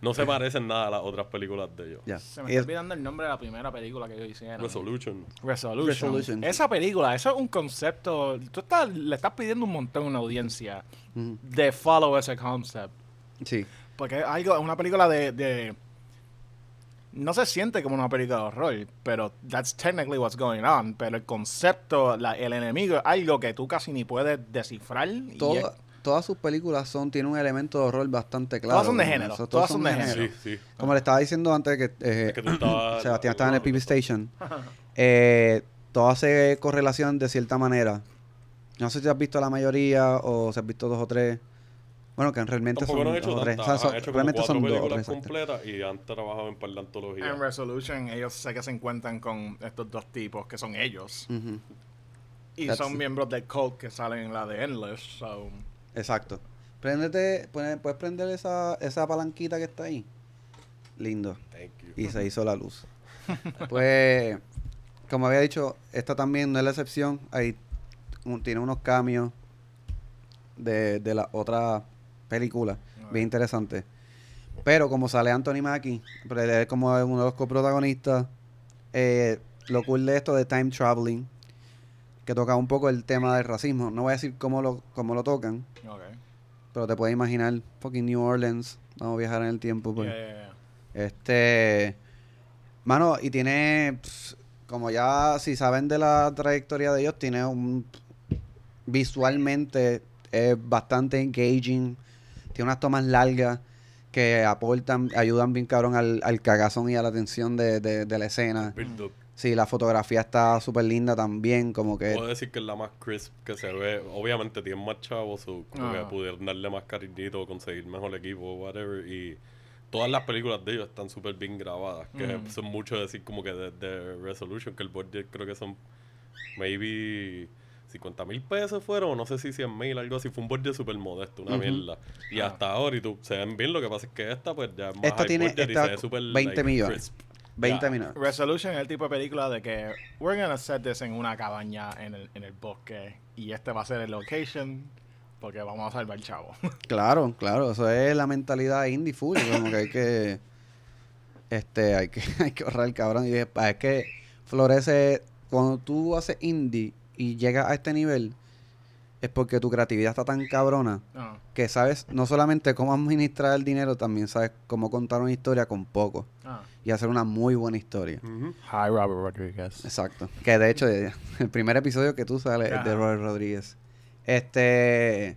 No se parecen nada a las otras películas de ellos. Se me está es- olvidando el nombre de la primera película que ellos hicieron. Resolution. Resolution. Resolution. Esa película, eso es un concepto. Tú estás, le estás pidiendo un montón a una audiencia Ujú. de follow ese concept. Sí. Porque es algo, es una película de, de- No se siente como una película de horror, pero that's technically what's going on. Pero el concepto, la- el enemigo, es algo que tú casi ni puedes descifrar. y es- Toda- todas sus películas son tienen un elemento de horror bastante claro. son de género, Eso, todas son de género. Sí, sí. Como le estaba diciendo antes que, eh, Es que tú estabas- Sebastián estaba en el PB Station, eh, todo hace correlación de cierta manera. No sé si has visto la mayoría o si has visto dos o tres. Bueno, que realmente Tampoco son no han dos hecho tres. tantas, O sea, son- han hecho realmente son dos exacto. completas y han trabajado en par de antologías. En Resolution, ellos sé que se encuentran con estos dos tipos que son ellos. Y That's- son miembros del cult que salen en la de Endless. So. Exacto. Préndete, ¿puedes prender esa, esa palanquita que está ahí? Lindo. Thank you. y se hizo la luz. pues, como había dicho, esta también no es la excepción. Ahí un- tiene unos cambios de, de la otra película, bien interesante. Pero como sale Anthony Mackie, pero él es como uno de los coprotagonistas, eh, lo cool de esto de time traveling, que toca un poco el tema del racismo. No voy a decir cómo lo, cómo lo tocan, pero te puedes imaginar, fucking New Orleans, vamos a viajar en el tiempo. Pues. Yeah, yeah, yeah. Este. Mano, y tiene. Como ya, si saben de la trayectoria de ellos, tiene un. Visualmente es bastante engaging. Tiene unas tomas largas que aportan, ayudan bien cabrón al, al cagazón y a la tensión de, de- de la escena. Sí, la fotografía está súper linda también, como que. Puedo decir que es la más crisp que se ve. Obviamente tienen más chavos, como Ah. que pudieron darle más cariñito, conseguir mejor equipo, whatever. Y todas las películas de ellos están súper bien grabadas. Que Mm. son mucho decir como que de, de Resolution, que el budget creo que son maybe 50 mil pesos fueron, o no sé si 100 mil, algo así. Fue un budget súper modesto, una mierda. Y hasta ahora, y tú, se ven bien, lo que pasa es que esta, pues ya es más Esta high tiene budget y esta se ve súper, 20 like, millones. crisp. 20 Ya, minutos. Resolution es el tipo de película de que we're gonna set this en una cabaña en el, en el bosque y este va a ser el location porque vamos a salvar chavo. Claro, claro, eso es la mentalidad indie full, como que hay que este hay que hay que ahorrar cabrón y es, es que florece cuando tú haces indie y llegas a este nivel es porque tu creatividad está tan cabrona No, que sabes no solamente cómo administrar el dinero, también sabes cómo contar una historia con poco ah. y hacer una muy buena historia. Hi Robert Rodriguez. Exacto. Que de hecho, el primer episodio que tú sales es de. Robert Rodríguez. Este.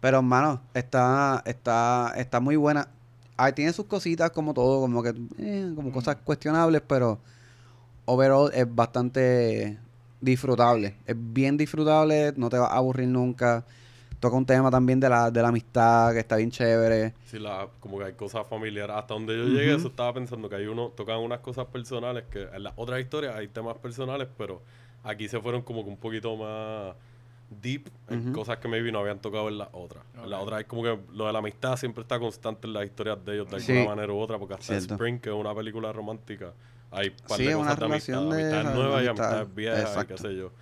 Pero, hermano, está, está, está muy buena. Ah, tiene sus cositas como todo, como que, eh, como cosas cuestionables, pero overall es bastante disfrutable. Es bien disfrutable, no te va a aburrir nunca. Toca un tema también de la, de la amistad, que está bien chévere. Sí, la, como que hay cosas familiares. Hasta donde yo llegué, eso estaba pensando que hay uno, tocan unas cosas personales, que en las otras historias hay temas personales, pero aquí se fueron como que un poquito más deep en cosas que maybe no habían tocado en las otras. En las otras es como que lo de la amistad siempre está constante en las historias de ellos de Sí. alguna manera u otra, porque hasta Cierto. Spring, que es una película romántica, hay par Sí, de cosas de amistad, de nuevas y amistad. amistades viejas, qué sé yo.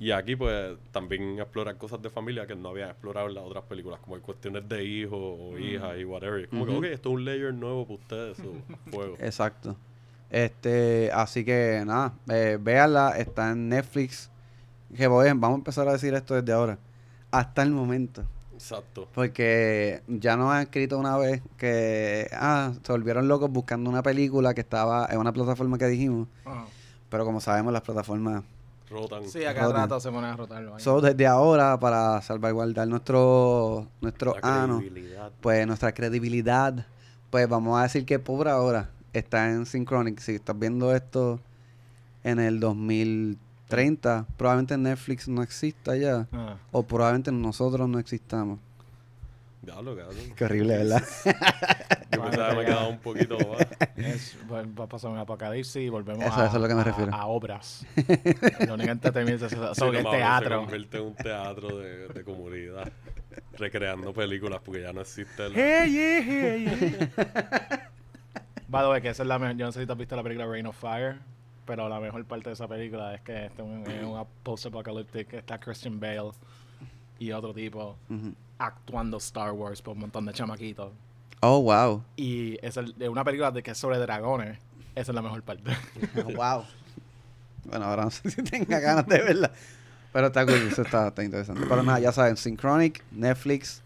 Y aquí, pues, también exploran cosas de familia que no habían explorado en las otras películas, como cuestiones de hijos o hijas y whatever. Como que, ok, esto es un layer nuevo para ustedes, o a fuego. Exacto. Este, así que nada, eh, véanla, está en Netflix. Que voy, vamos a empezar a decir esto desde ahora. Hasta el momento. Exacto. Porque ya nos han escrito una vez que ah, se volvieron locos buscando una película que estaba en una plataforma que dijimos. Pero como sabemos, las plataformas. Rotan. Sí, a cada Rotan. rato se pone a rotarlo ahí. So, desde ahora, para salvaguardar nuestro, nuestro ano, credibilidad. pues nuestra credibilidad, pues vamos a decir que por ahora está en Synchronic. Si estás viendo esto en el 2030, probablemente Netflix no exista ya. Ah. O probablemente nosotros no existamos. Diablo, cabrón. Qué horrible, ¿verdad? Yo pensaba que me quedaba un poquito más. Es- va, a pasar un apocalipsis y volvemos Eso- a, eso es lo que me a- refiero. a obras. Lo único entretenimiento es eso, Sí, el mames, Se teatro. convierte en un teatro de, de comunidad. Recreando películas porque ya no existe la... Hey, yeah, yeah, yeah. By the way, que esa es la mejor. Yo no sé si tú has visto la película Rain of Fire, pero la mejor parte de esa película es que este es un- es post-apocalyptic. Está Christian Bale y otro tipo actuando Star Wars por un montón de chamaquitos. Oh, wow. Y es el- de una película de que es sobre dragones. Esa es la mejor parte. wow. Bueno, ahora no sé si tenga ganas de verla. Pero está cool, eso está, está interesante. Pero nada, ya saben, Synchronic, Netflix,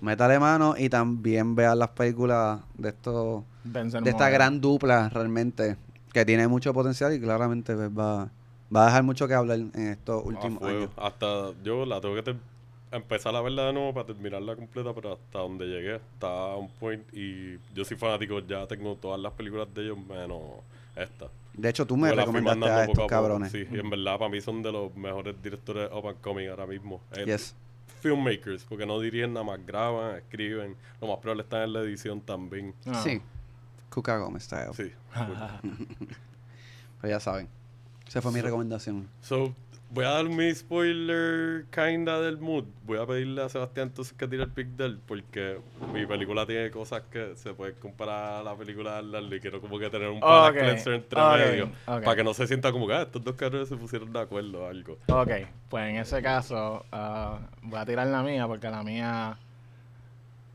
métale mano y también vean las películas de estos de esta gran dupla realmente que tiene mucho potencial y claramente pues, va, va a dejar mucho que hablar en estos a últimos años. Hasta yo la tengo que empezar a verla de nuevo para terminarla completa, pero hasta donde llegué está a un point y yo soy fanático, ya tengo todas las películas de ellos menos esta. De hecho, tú me fui recomendaste a estos poco. cabrones. Sí, y en verdad para mí son de los mejores directores up and coming ahora mismo. Yes. Filmmakers, porque no dirigen nada más, graban, escriben. Lo más probable están en la edición también. Ah. Sí. Cuca Gómez style. Sí. Pero ya saben. Esa fue mi recomendación. So, voy a dar mi spoiler kinda del mood. Voy a pedirle a Sebastián entonces que tire el pick de él, porque mi película tiene cosas que se pueden comparar a la película de Arnold y quiero como que tener un palate Ok, cleanser entre medio. ok. Para que no se sienta como que ah, estos dos cabrones se pusieron de acuerdo o algo. Ok, pues en ese caso ah, voy a tirar la mía porque la mía...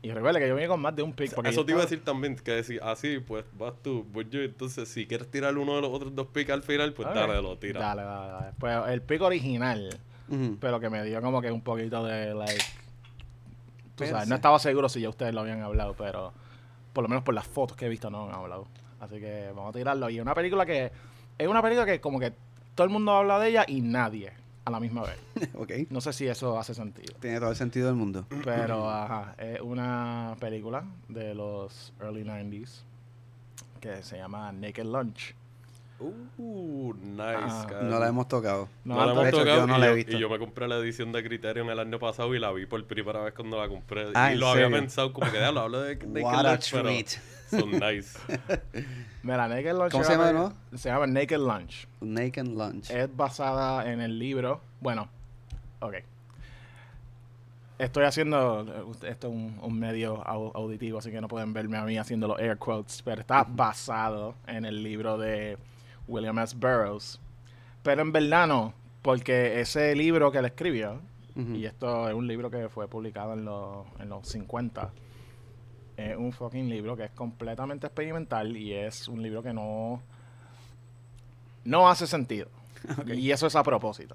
Y recuerda que yo vine con más de un pick. Porque Eso te iba a decir también, que decir, así, pues vas tú, voy yo. Entonces, si quieres tirar uno de los otros dos picks al final, pues dale, lo tira. Dale, dale, dale. Pues el pick original, pero que me dio como que un poquito de, like... Tú sabes, no estaba seguro si ya ustedes lo habían hablado, pero por lo menos por las fotos que he visto no han hablado. Así que vamos a tirarlo. Y es una película que... Es una película que como que todo el mundo habla de ella y nadie a la misma vez. ok. No sé si eso hace sentido. Tiene todo el sentido del mundo. Pero, ajá, es una película de los early 90s que se llama Naked Lunch. Uh, nice, Ah. No la hemos tocado. No, No, la de hemos hecho, tocado yo no y, la he visto. y yo me compré la edición de Criterion el año pasado y la vi por primera vez cuando la compré. Ah, y ¿en lo había pensado como que, lo hablo de Naked What a Lunch, pero treat. Son nice. Mira, Naked Lunch. ¿Cómo se llama peli- Se llama Naked Lunch. Naked Lunch. Es basada en el libro. Bueno, Ok. Estoy haciendo, esto es un, un medio au- auditivo, así que no pueden verme a mí haciendo los air quotes, pero está basado en el libro de William S. Burroughs. Pero en verdad no, porque ese libro que él escribió, y esto es un libro que fue publicado en los, en los 50, es un fucking libro que es completamente experimental y es un libro que no, no hace sentido. Y eso es a propósito.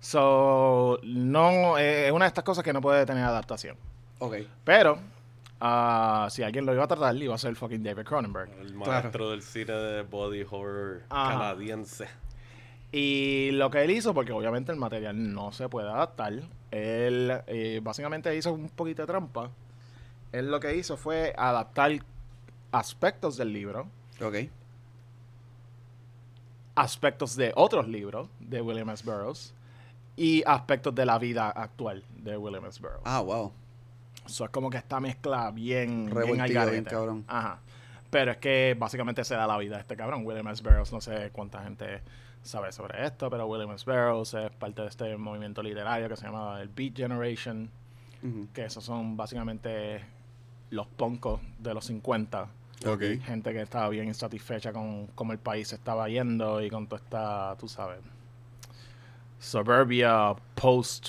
So, no, eh, es una de estas cosas que no puede tener adaptación. Ok. Pero, ah, si alguien lo iba a tratar, iba a ser fucking David Cronenberg. El maestro del cine de body horror Ajá. canadiense. Y lo que él hizo, porque obviamente el material no se puede adaptar, él eh, básicamente hizo un poquito de trampa. Él lo que hizo fue adaptar aspectos del libro, Ok. aspectos de otros libros de William S. Burroughs y aspectos de la vida actual de William S. Burroughs. Ah, wow. Eso es como que está mezclada bien, bien bien cabrón. Ajá. Pero es que básicamente se da la vida a este cabrón. William S. Burroughs, no sé cuánta gente sabe sobre esto, pero William S. Burroughs es parte de este movimiento literario que se llama el Beat Generation, que esos son básicamente los poncos de los 50. Ok. Gente que estaba bien insatisfecha con cómo el país se estaba yendo y con toda esta, tú sabes, suburbia post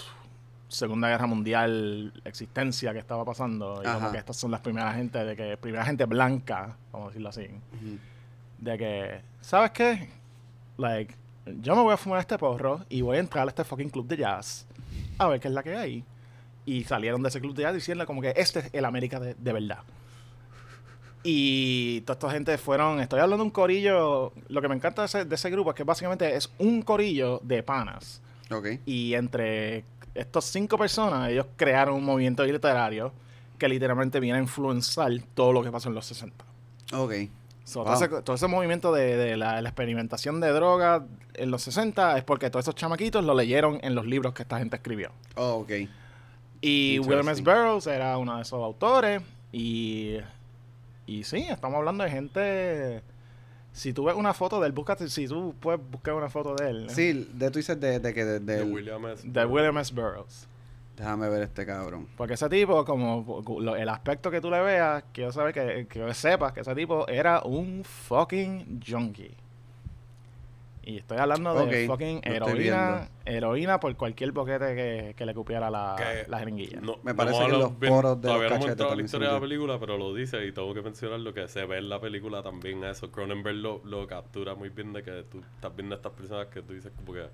Segunda Guerra Mundial existencia que estaba pasando. Y como Ajá. que estas son las primeras gente de que, primera gente blanca, vamos a decirlo así, Ujú. de que, ¿sabes qué? Like, yo me voy a fumar este porro y voy a entrar a este fucking club de jazz a ver qué es la que hay. Y salieron de ese club de jazz diciendo como que este es el América de, de verdad. Y toda esta gente fueron, estoy hablando de un corillo, lo que me encanta de ese, de ese grupo es que básicamente es un corillo de panas. Ok. Y entre estos cinco personas, ellos crearon un movimiento literario que literalmente viene a influenciar todo lo que pasó en los 60. Ok. So, Wow. todo, ese, todo ese movimiento de, de la, la experimentación de drogas en los 60 es porque todos esos chamaquitos lo leyeron en los libros que esta gente escribió. Oh, ok. Y William S. Interesting. Burroughs era uno de esos autores. Y, y sí, estamos hablando de gente. Si tú ves una foto de él, búscate, si tú puedes buscar una foto de él. ¿eh? Sí, de tú dices de, de que de, De William S. De William S. Burroughs. Déjame ver este cabrón. Porque ese tipo, como lo- el aspecto que tú le veas, quiero saber que, que sepas que ese tipo era un fucking junkie. Y estoy hablando de fucking heroína, heroína por cualquier boquete que, que le cupiera la, Que la jeringuilla. No, Me parece que los bien- poros de los Todavía no hemos a la historia de la película, pero lo dice y tengo que mencionar lo que se ve en la película también eso. Cronenberg lo, lo captura muy bien de que tú estás viendo a estas personas que tú dices como que...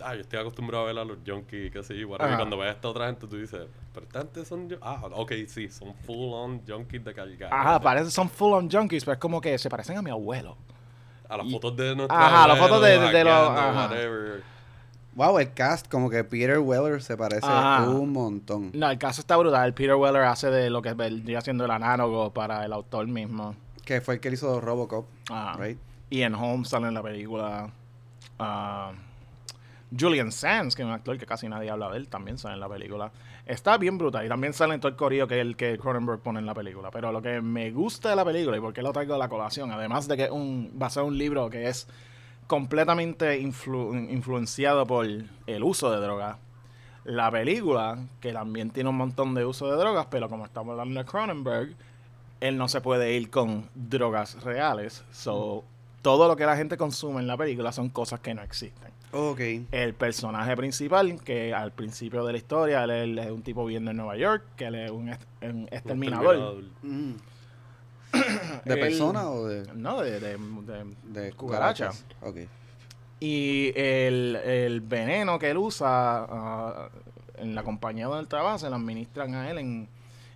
Ah, yo estoy acostumbrado a ver a los junkies y qué sé yo. whatever, Y cuando ves a esta otra gente tú dices, pero esta gente son... Ah, ok, sí, son full on junkies de cargar. Ajá, parece son full on junkies, pero es como que se parecen a mi abuelo. A las y- fotos de nuestros Ajá, las fotos de- los- hackeando, ajá. whatever. Wow, el cast, como que Peter Weller se parece Ajá. un montón. No, el caso está brutal. Peter Weller hace de lo que vendría siendo el análogo para el autor mismo. Que fue el que hizo Robocop, Ajá. right? Ian Holmes sale en la película. Ah, Julian Sands, que es un actor que casi nadie habla de él, también sale en la película. Está bien brutal. Y también sale en todo el corillo que el que Cronenberg pone en la película. Pero lo que me gusta de la película y por qué lo traigo a la colación, además de que un, va a ser un libro que es completamente influ- influenciado por el uso de drogas. La película, que también tiene un montón de uso de drogas, pero como estamos hablando de Cronenberg, él no se puede ir con drogas reales. So, todo lo que la gente consume en la película son cosas que no existen. Ok. El personaje principal, que al principio de la historia, él, él es un tipo viviendo en Nueva York, que él es un, est- un exterminador. Mm. ¿De Él- persona o de, No, de, de- de- de Cucaracha. cucarachas? Ok. Y el, el veneno que él usa ah, en la compañía donde él trabaja se lo administran a él en,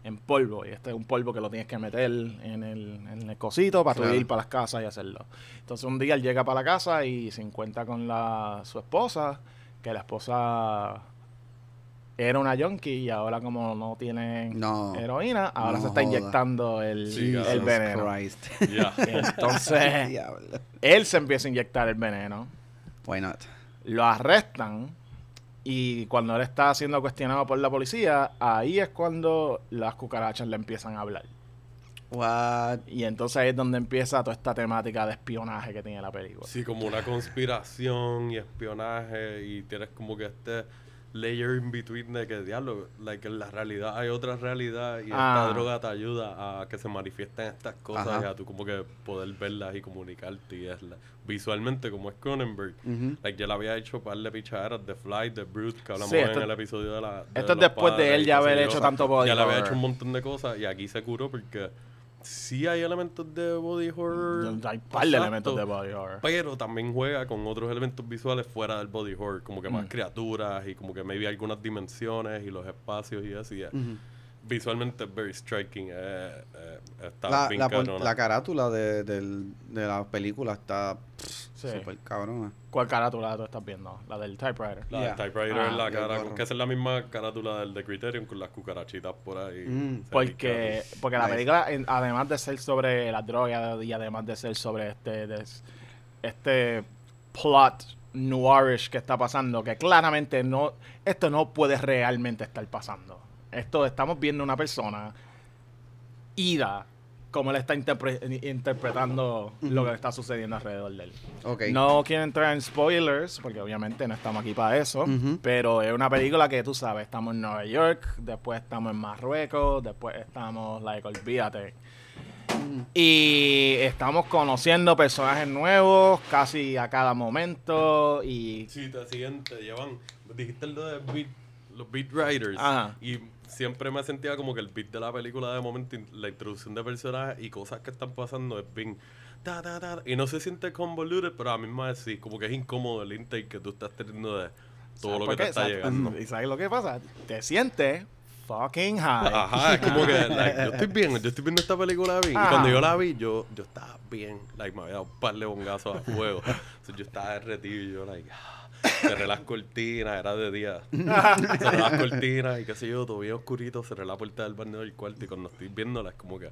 en polvo. Y este es un polvo que lo tienes que meter en el, en el cosito para Claro. tú ir para las casas y hacerlo. Entonces un día él llega para la casa y se encuentra con la, su esposa, que la esposa era una junkie y ahora como no tiene No. heroína, ahora No se está joda. inyectando el, Sí, el veneno. Entonces él se empieza a inyectar el veneno Why not? lo arrestan y cuando él está siendo cuestionado por la policía, ahí es cuando las cucarachas le empiezan a hablar. What? Y entonces ahí es donde empieza toda esta temática de espionaje que tiene la película. Sí, como una conspiración y espionaje y tienes como que este layer in between de que, diablo, like, en la realidad hay otra realidad y Ah. esta droga te ayuda a que se manifiesten estas cosas Ajá. y a tú como que poder verlas y comunicarte y es la- visualmente como es Cronenberg. Ujú. Like, ya le había hecho un par de pichaderas de Flight, de Brute, que hablamos Sí, esto- en el episodio de la. esto es después de padres él y ya haber yo. hecho tanto body Ya le había hecho un montón de cosas y aquí se curó porque sí hay elementos de body horror. Hay un par de elementos de body horror. Pero también juega con otros elementos visuales fuera del body horror, como que más Mm. criaturas y como que maybe algunas dimensiones y los espacios y así. eh. Visualmente es very striking. eh, eh, está La, bien la, por- la carátula de, del- de la película está Sí. súper cabrona. ¿Cuál carátula tú estás viendo? La del typewriter. La Yeah. del typewriter Ah, en la cara, que es la misma carátula del de Criterion con las cucarachitas por ahí. Mm. Porque, porque la película, además de ser sobre la droga y además de ser sobre este, des- este plot noirish que está pasando, que claramente no, esto no puede realmente estar pasando. Esto estamos viendo una persona ida como él está interpre- interpretando lo que está sucediendo alrededor de él. Ok. No quiero entrar en spoilers, porque obviamente no estamos aquí para eso. Pero es una película que tú sabes, estamos en Nueva York, después estamos en Marruecos, después estamos, like, olvídate. Y estamos conociendo personajes nuevos casi a cada momento. Y Sí, te siguen, te llevan. Dijiste lo de beat, los beat writers. Ajá. Y siempre me sentía como que el beat de la película de momento, la introducción de personajes y cosas que están pasando es bien. ta, ta, ta, y no se siente convoluted, pero a mí vez sí, como que es incómodo el intake que tú estás teniendo de todo lo ¿por que te qué? está ¿Sabes? llegando. ¿Y sabes lo que pasa? Te sientes fucking high. Ajá, es como que like, yo estoy bien, yo estoy viendo esta película bien. Ah. Y cuando yo la vi, yo, yo estaba bien. Like, me había dado un par de bongazos a fuego. So, yo estaba derretido y yo, like, ah, cerré las cortinas, era de día. cerré las cortinas y qué sé yo, todo bien oscurito, cerré la puerta del baño del cuarto y cuando estoy viéndola es como que.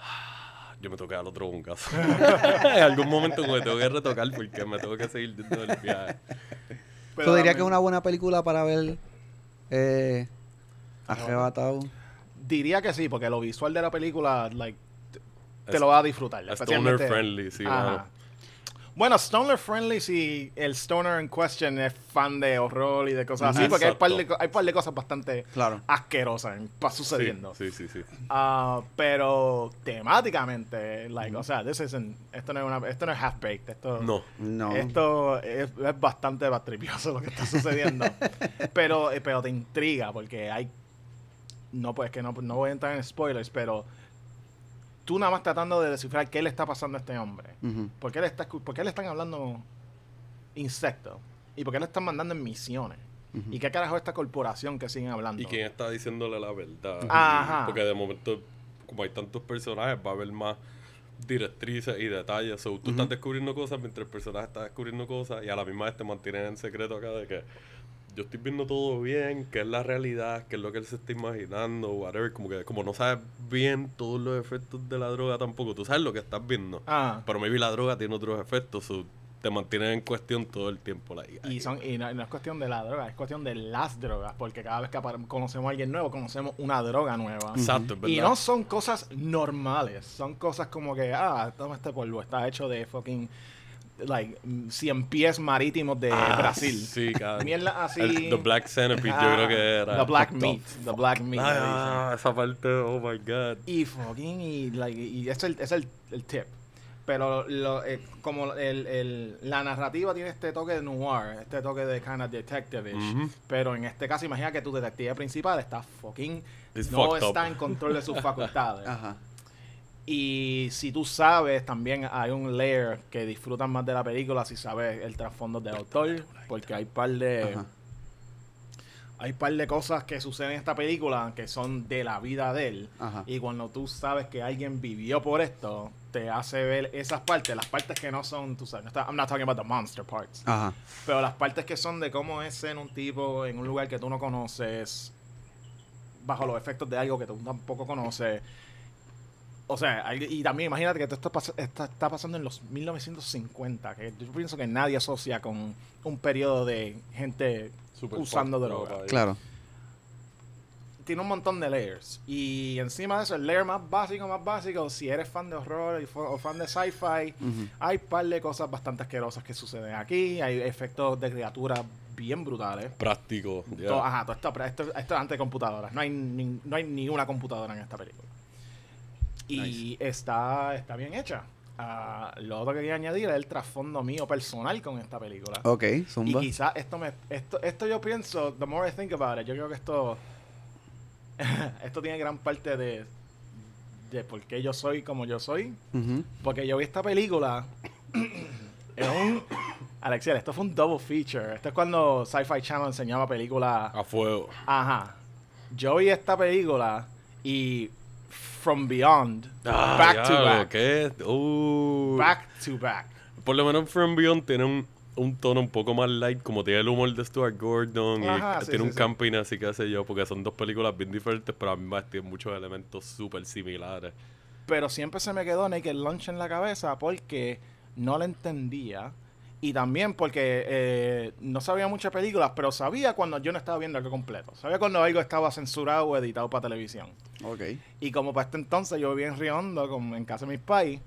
ah, Yo me toqué al otro bongazo. en algún momento que tengo que retocar porque me tengo que seguir dentro del viaje. Pero ¿Tú dirías que es una buena película para ver eh, arrebatado? Diría que sí, porque lo visual de la película, like, te, Es- lo vas a disfrutar. Stoner especialmente- friendly, sí, Ajá. Bueno, Stoner friendly si el Stoner en question es fan de horror y de cosas así, porque hay par, de, hay par de cosas bastante Claro. asquerosas en- pa- sucediendo. Sí, sí, sí. sí. Ah, pero temáticamente, like, o sea, this isn't- esto no es una, esto no es half baked, esto No. No. esto es, es bastante bastripioso lo que está sucediendo. pero, eh, pero te intriga porque hay. No, pues que no, no voy a entrar en spoilers, pero tú nada más tratando de descifrar qué le está pasando a este hombre. Ujú. ¿Por qué le, está, por qué le están hablando insectos? ¿Y por qué le están mandando en misiones? ¿Y qué carajo es esta corporación que siguen hablando? ¿Y quién está diciéndole la verdad? Ajá. Porque de momento, como hay tantos personajes, va a haber más directrices y detalles. So, tú estás descubriendo cosas mientras el personaje está descubriendo cosas y a la misma vez te mantienen en secreto acá de que yo estoy viendo todo bien, qué es la realidad, qué es lo que él se está imaginando, whatever. Como que como no sabes bien todos los efectos de la droga tampoco, tú sabes lo que estás viendo. Ah. Pero maybe la droga tiene otros efectos, so, te mantienen en cuestión todo el tiempo. like, Y, son, y no, no es cuestión de la droga, es cuestión de las drogas, porque cada vez que conocemos a alguien nuevo, conocemos una droga nueva. Exacto, es Y verdad. no son cosas normales, son cosas como que, ah, toma este polvo, está hecho de fucking, like, mm, cien pies marítimos de Ah, Brasil. Sí, cabrón. Mierda así. El- the Black Centipede, yo creo que era. The Black Meat, the Black Meat. Ah, esa parte, oh my god. Y fucking, y, like, y ese es el, es el, el tip. Pero lo, eh, como el, el- la narrativa tiene este toque de noir, este toque de kind of detective Ujú. Pero en este caso, imagina que tu detective principal está fucking. It's no up. está en control de sus facultades. Ajá. Y si tú sabes, también hay un layer que disfrutan más de la película si sabes el trasfondo del autor. Porque hay par de. Ajá. Hay par de cosas que suceden en esta película que son de la vida de él. Ajá. Y cuando tú sabes que alguien vivió por esto, te hace ver esas partes, las partes que no son, tú sabes, no está- I'm not talking about the monster parts, Ajá. pero las partes que son de cómo es ser un tipo en un lugar que tú no conoces, bajo los efectos de algo que tú tampoco conoces. O sea, hay- y también imagínate que esto está, pas- está- está pasando en los 1950, que yo pienso que nadie asocia con un periodo de gente Super usando fucked droga. Claro. tiene un montón de layers. Y encima de eso, el layer más básico, más básico, si eres fan de horror y o fan de sci-fi, hay par de cosas bastante asquerosas que suceden aquí. Hay efectos de criaturas bien brutales. Práctico. Todo- ajá, todo esto, esto, esto es antes de computadoras. No hay, ni, no hay ni una computadora en esta película. Y está, está bien hecha. Ah, lo otro que quería añadir es el trasfondo mío personal con esta película. Ok, Y zumba. quizás esto me esto, esto yo pienso, the more I think about it, yo creo que esto esto tiene gran parte de de por qué yo soy como yo soy, porque yo vi esta película en un Alexiel, esto fue un double feature. Esto es cuando Sci-Fi Channel enseñaba películas A fuego. Ajá. Yo vi esta película y From Beyond, Ah, back to back, ¿Qué? Uh. back to back. Por lo menos From Beyond tiene un, un tono un poco más light, como tiene el humor de Stuart Gordon y Ajá, sí, tiene sí, un sí. camping así que sé yo, porque son dos películas bien diferentes, pero a mí más tienen muchos elementos súper similares. Pero siempre se me quedó Naked Lunch en la cabeza porque no la entendía. Y también porque eh, no sabía muchas películas, pero sabía cuando yo no estaba viendo algo completo. Sabía cuando algo estaba censurado o editado para televisión. Ok. Y como para este entonces yo vivía en Riondo, como en casa de mis pais.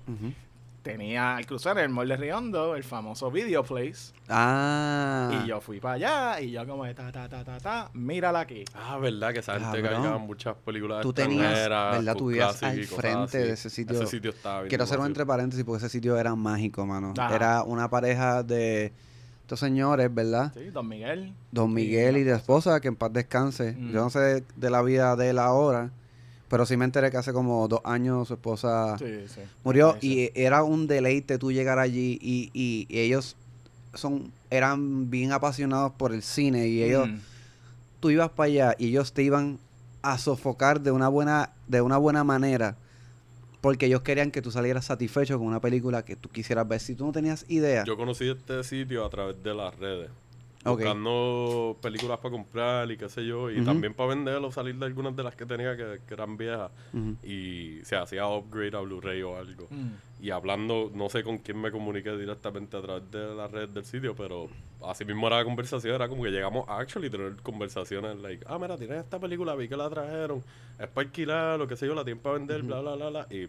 Tenía al cruzar el mall de Riondo, el famoso Video Place. Ah. Y yo fui para allá y yo como de ta, ta, ta, ta, ta, mírala aquí. Ah, verdad, que esa gente Cabrón. cargaba muchas películas Tú tenías, ¿verdad? Tú vivías y al frente de ese sitio. Ese sitio estaba bien Quiero hacer un entre paréntesis porque ese sitio era mágico, mano. Ajá. Era una pareja de estos señores, ¿verdad? Sí, Don Miguel. Don Miguel y de esposa, que en paz descanse. Mm. Yo no sé de, de la vida de él ahora, pero sí me enteré que hace como dos años su esposa Sí, sí. murió Sí, sí. y era un deleite tú llegar allí y, y- y ellos son eran bien apasionados por el cine y ellos Mm. tú ibas para allá y ellos te iban a sofocar de una buena de una buena manera porque ellos querían que tú salieras satisfecho con una película que tú quisieras ver si tú no tenías idea Yo conocí este sitio a través de las redes. Ok. Buscando películas para comprar y qué sé yo. Y Ujú. también para vender o salir de algunas de las que tenía que, que eran viejas. Ujú. Y se hacía upgrade a Blu-ray o algo. Mm. Y hablando, no sé con quién me comuniqué directamente a través de la red del sitio, pero así mismo era la conversación. Era como que llegamos a actually tener conversaciones like, ah, mira, tienes esta película, vi que la trajeron, es para alquilar, lo que sé yo, la tienen para vender, bla, bla, bla, bla. Y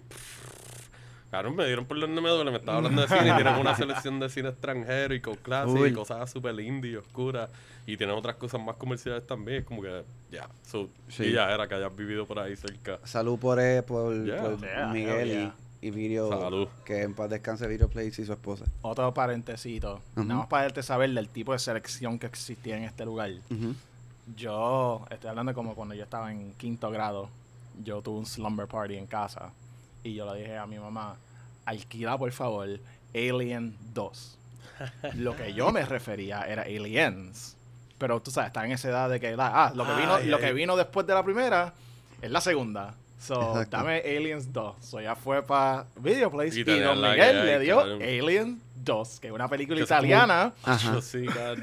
Claro, me dieron por donde me duele, me estaba hablando de cine y tienen una selección de cine extranjero y con clases Uy. y cosas súper indie y oscuras. Y tienen otras cosas más comerciales también, como que ya, so, Sí. y ya era que hayas vivido por ahí cerca. salud por, eh, por, Yeah. por Yeah, Miguel yeah. y, y Video Salud. que en paz descanse Video Place y su esposa Otro parentecito. Ujú. Nada más para darte saber del tipo de selección que existía en este lugar. Yo, estoy hablando como cuando yo estaba en quinto grado, yo tuve un slumber party en casa y yo le dije a mi mamá, alquila por favor Alien 2. Lo que yo me refería era Aliens. Pero tú sabes, está en esa edad de que, ah, lo que vino, Ay, lo ay. que vino después de la primera es la segunda. So, Exacto. dame Aliens 2. So, ya fue para Video Place Y y, Don la Miguel le dio. Aliens 2, que es una película Que es como- italiana, Ajá. Yo sí, God.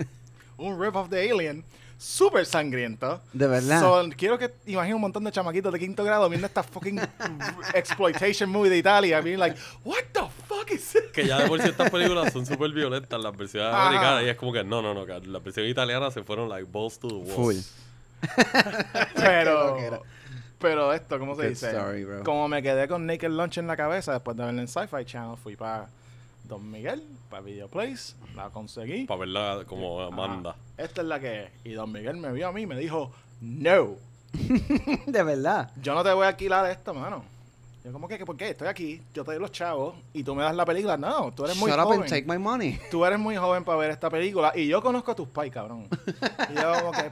un rip-off de Alien, súper sangriento. De verdad. So, quiero que imagine un montón de chamaquitos de quinto grado viendo esta fucking exploitation movie de Italia, being like, what the fuck is this? Que ya de por sí estas películas son súper violentas, las versiones Ajá. americanas, y es como que no, no, no, las versiones italianas se fueron like balls to the wall. Full. Pero, pero esto, ¿cómo se Good dice? story, bro. Como me quedé con Naked Lunch en la cabeza después de verla en Sci-Fi Channel, fui para Don Miguel, para Video Place, la conseguí. Para verla como Amanda. Ajá. Esta es la que es. Y Don Miguel me vio a mí y me dijo, no, de verdad yo no te voy a alquilar esto, mano. Yo como que, ¿por qué? Estoy aquí, yo te doy los chavos y tú me das la película. No, tú eres muy shut up joven. and take my money Tú eres muy joven para ver esta película y yo conozco a tus pais, cabrón. Y yo como que...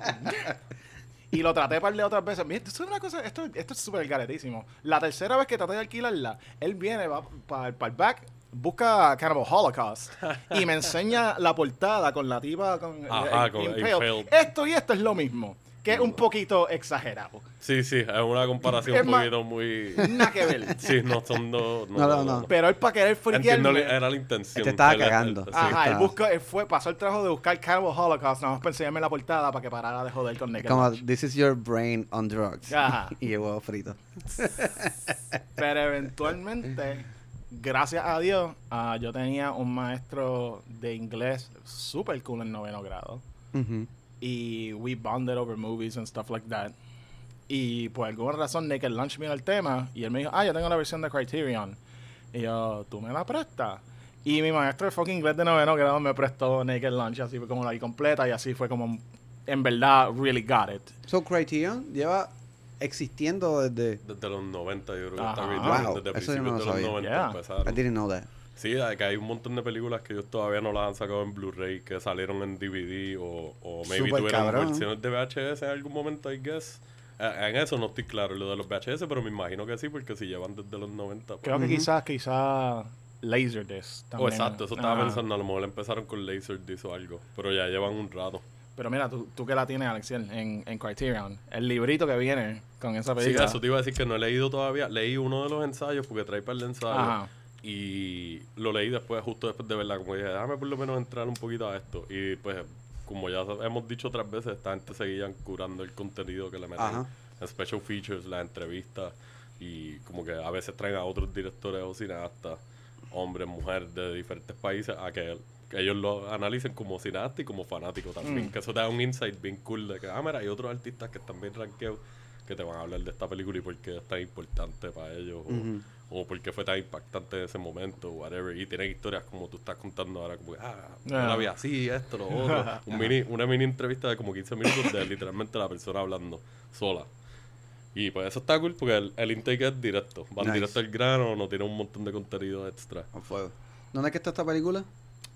Y lo traté par de otras veces. Mira, esto es una cosa, esto, esto es súper garetísimo. La tercera vez que traté de alquilarla, él viene, va para el back, busca Cannibal Holocaust y me enseña la portada con la tipa con Ajá, el con impale. impaled. Esto y esto es lo mismo, que es un poquito exagerado. Sí, sí, es una comparación Es un más- poquito muy... Nada que ver. Sí, no son dos... No, no, no. Pero él para querer Entiendo, friquearme... era la intención. Él te estaba Él- él- cagando. sí. Ajá, él, está. buscó, él fue, pasó el trabajo de buscar Cannibal Holocaust, nada más para enseñarme la portada para que parara de joder con Naked como this is your brain on drugs Ajá. y el huevo frito Pero eventualmente, gracias a Dios, ah, yo tenía un maestro de inglés super cool en noveno grado. Y we bonded over movies and stuff like that. Y por alguna razón Naked Lunch vino el tema y él me dijo, ah, yo tengo la versión de Criterion. Y yo, ¿tú me la prestas? Y mi maestro de fucking inglés de noveno grado me prestó Naked Lunch, así fue como la vi completa y así fue como, en verdad, really got it. So Criterion lleva existiendo desde... Desde los 90, yo creo que está Wow, Desde eso yo no de los sabía. 90 Yeah. empezaron. I didn't know that. Sí, hay- que hay un montón de películas que ellos todavía no las han sacado en Blu-ray, que salieron en DVD o, o maybe Súper tuvieron cabrón. versiones de VHS en algún momento, I guess. Eh, En eso no estoy claro, lo de los VHS, pero me imagino que sí, porque si llevan desde los 90. pues. Creo que quizás, quizás Laserdisc Oh, también. exacto, eso estaba pensando, a lo mejor empezaron con Laserdisc o algo, pero ya llevan un rato. Pero mira, tú, tú que la tienes, Alexiel, en, en Criterion, el librito que viene con esa Sí, película. eso te iba a decir que no he leído todavía. Leí uno de los ensayos porque trae para el ensayo. Ajá. Y lo leí después, justo después de verla. Como dije, déjame por lo menos entrar un poquito a esto. Y pues, como ya hemos dicho otras veces, esta gente seguían curando el contenido que le meten. Ajá. Special features, las entrevistas. Y como que a veces traen a otros directores o cineastas, hombres, mujeres de diferentes países, a que, que ellos lo analicen como cineasta y como fanático también. Mm. Que eso te da un insight bien cool de que, ah, mira, hay otros artistas que están bien rankeados que te van a hablar de esta película y por qué es tan importante para ellos. o- o por qué fue tan impactante en ese momento, whatever. Y tienen historias como tú estás contando ahora, como que, ah, Ah. la vi así, esto, lo otro. Un mini, una mini entrevista de como 15 minutos de literalmente la persona hablando sola. Y pues eso está cool porque el, el intake es directo. Van Nice. directo al grano, no tiene un montón de contenido extra. Fuego. ¿Dónde es que está esta película?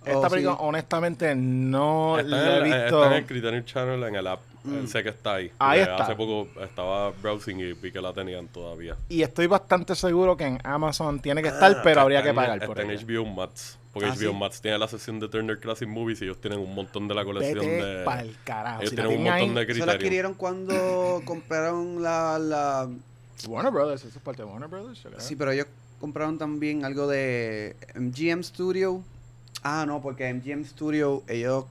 Esta Oh, película, sí. honestamente, no Está, la he en, visto. está en el Criterion Channel, en el app. Eh, Sé que está ahí. Ahí Porque está. Hace poco estaba browsing y vi que la tenían todavía. Y estoy bastante seguro que en Amazon tiene que estar, pero Ah, habría que está en- pagar por Está en ella. HBO Max. Porque Ah, HBO ¿sí? Max tiene la sección de Turner Classic Movies y ellos tienen un montón de la colección Vete de. pa'l carajo. Ellos Si tienen un montón ahí, de ¿Se la criterios. adquirieron cuando compraron la, la... Warner Brothers, eso es parte de Warner Brothers. Sí, pero ellos compraron también algo de MGM Studio. Ah, no, porque MGM Studio ellos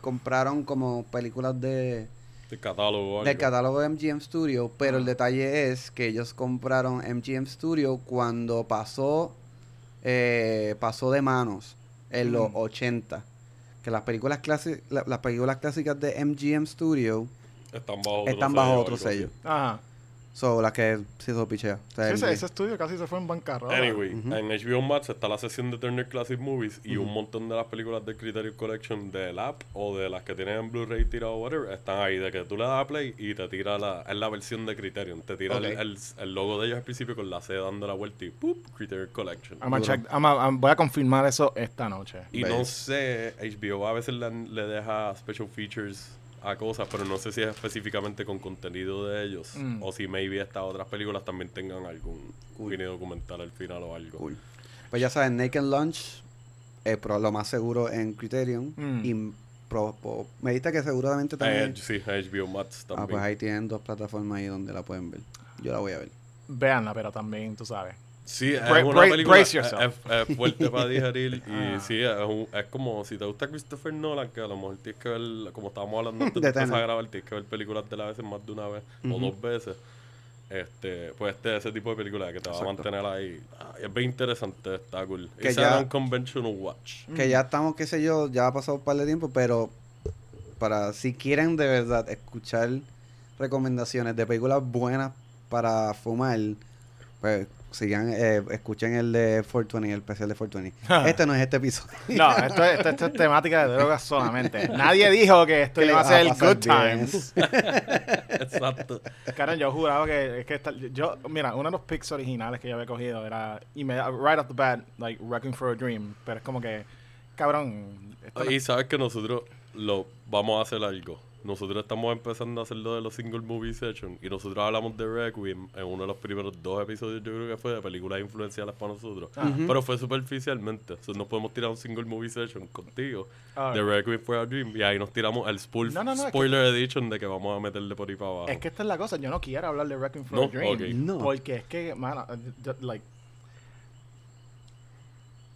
compraron como películas de De catálogo. del catálogo de MGM Studio, pero el detalle es que ellos compraron MGM Studio cuando pasó eh, pasó de manos en los Mm. 80. Que las películas clasi- la- las películas clásicas de MGM Studio Están bajo otro están bajo sello otro sello. Ajá. Son las que se hizo pichea. O sea, Sí, ese, de- ese estudio casi se fue en bancarrota. Anyway, en HBO Max está la sección de Turner Classic Movies y un montón de las películas del Criterion Collection del app o de las que tienen en Blu-ray tirado o whatever están ahí. De que tú le das a play y te tira la. Es la versión de Criterion. Te tira el- el, el logo de ellos al principio con la C dando la vuelta y ¡pup! Criterion Collection. I'm a Duro. check- I'm a- I'm- voy a confirmar eso esta noche. Y no sé, HBO a veces le, le deja special features a cosas, pero no sé si es específicamente con contenido de ellos Mm. o si maybe estas otras películas también tengan algún mini documental al final o algo. Cool. Pues ya saben, Naked Lunch, eh, pero lo más seguro en Criterion. Mm. Y pro- me dijiste que seguramente Eh, también. sí, HBO Max ah, también. pues ahí tienen dos plataformas ahí donde la pueden ver. Yo la voy a ver. Véanla, pero también, tú sabes. Sí, es Bra- una película es, es- es fuerte para digerir y Ah. sí, es, un- es como si te gusta Christopher Nolan, que a lo mejor tienes que ver, como estábamos hablando antes de empezar a grabar, tienes que ver películas de la veces más de una vez o dos veces. Este, pues este ese tipo de película que te va a mantener ahí. Ah, es bien interesante, está cool. Que Es ya- un conventional watch. Que ya estamos, qué sé yo, ya ha pasado un par de tiempo, pero para si quieren de verdad escuchar recomendaciones de películas buenas para fumar, pues sigan, eh, escuchen el de 420, el especial de 420. este no es este episodio. No, esto es, esto- esto es temática de drogas solamente. Nadie dijo que esto iba a ser el good times. Exacto. Karen, yo juraba que, es que esta- yo, mira, uno de los picks originales que yo había cogido era, y me, right off the bat, like, Wrecking for a Dream, pero es como que, cabrón, no- Y sabes que nosotros lo vamos a hacer algo. Nosotros estamos empezando a hacer lo de los single movie session y nosotros hablamos de Requiem en uno de los primeros dos episodios, yo creo que fue de películas influenciales para nosotros. Pero fue superficialmente. So, nos podemos tirar un single movie session contigo Ah. de Requiem for a Dream y ahí nos tiramos el spoil- No, no, no, es que- spoiler edition de que vamos a meterle por ahí para abajo. Es que esta es la cosa, yo no quiero hablar de Wrecking for No, a Dream. No. Porque es que, mano, like,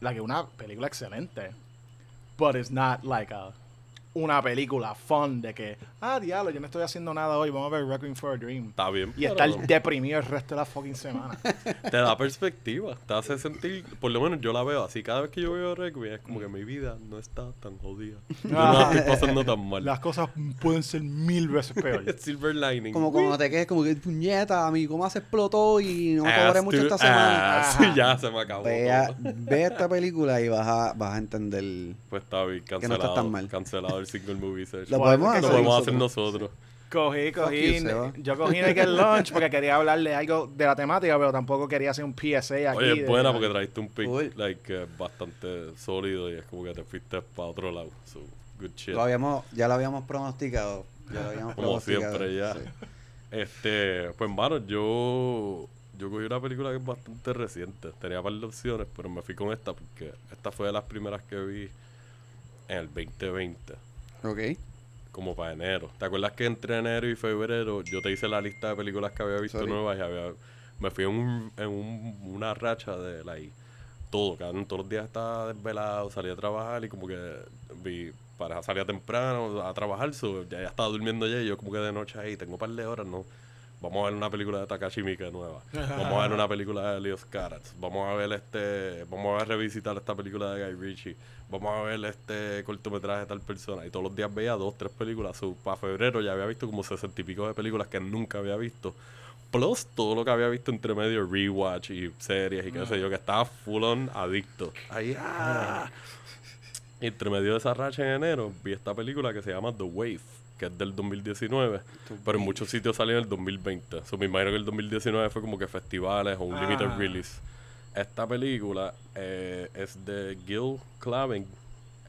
like una película excelente. But it's not like a una película fun de que, ah, diablo, yo no estoy haciendo nada hoy, vamos a ver Requiem for a Dream. Está bien. Y estar deprimido el resto de la fucking semana. Te da perspectiva, te hace sentir, por lo menos yo la veo así. Cada vez que yo veo Requiem es como que mi vida no está tan jodida. Yo no la estoy pasando tan mal. Las cosas pueden ser mil veces peores. Silver lining. Como cuando te quedes como que puñeta, mi cómo se explotó y no Ah, cobré mucho esta semana. ah, sí, ya se me acabó. Ve, a- todo. ve esta película y vas a, vas a entender. Pues está bien, Que no cancelado. está tan mal. Cancelado el single movie search. Lo podemos hacer podemos hacer nosotros. Cogí, cogí. yo cogí Naked Lunch porque quería hablarle algo de la temática, pero tampoco quería hacer un PSA aquí. Oye, es de- buena porque trajiste un pick like, bastante sólido y es como que te fuiste para otro lado. So, good shit. Lo habíamos, ya lo habíamos pronosticado. Ya lo habíamos Como pronosticado. siempre ya. sí. Este, pues mano, yo yo cogí una película que es bastante reciente. Tenía par de opciones, pero me fui con esta porque esta fue de las primeras que vi en el 2020, Ok. como para enero. ¿Te acuerdas que entre enero y febrero yo te hice la lista de películas que había visto Sorry. nuevas y había me fui en, un- en un- una racha de like todo, cada todos los días estaba desvelado, salía a trabajar y como que vi para salía temprano a trabajar, so, ya, ya estaba durmiendo ya y yo como que de noche ahí tengo un par de horas, no. Vamos a ver una película de Takashi Miike nueva. Vamos a ver una película de Elios Karats. Vamos a ver este, vamos a revisitar esta película de Guy Ritchie. Vamos a ver este cortometraje de tal persona. Y todos los días veía dos, tres películas. So, para febrero ya había visto como sesenta y pico de películas que nunca había visto. Plus todo lo que había visto entre medio, rewatch y series y qué sé yo, que estaba full on adicto. Ahí, ah. Entre medio de esa racha en enero, vi esta película que se llama The Wave, que es del 2019, pero en muchos sitios salió en el 2020. So, me imagino que el 2019 fue como que festivales o un limited release. Esta película eh, es de Gil Clavin.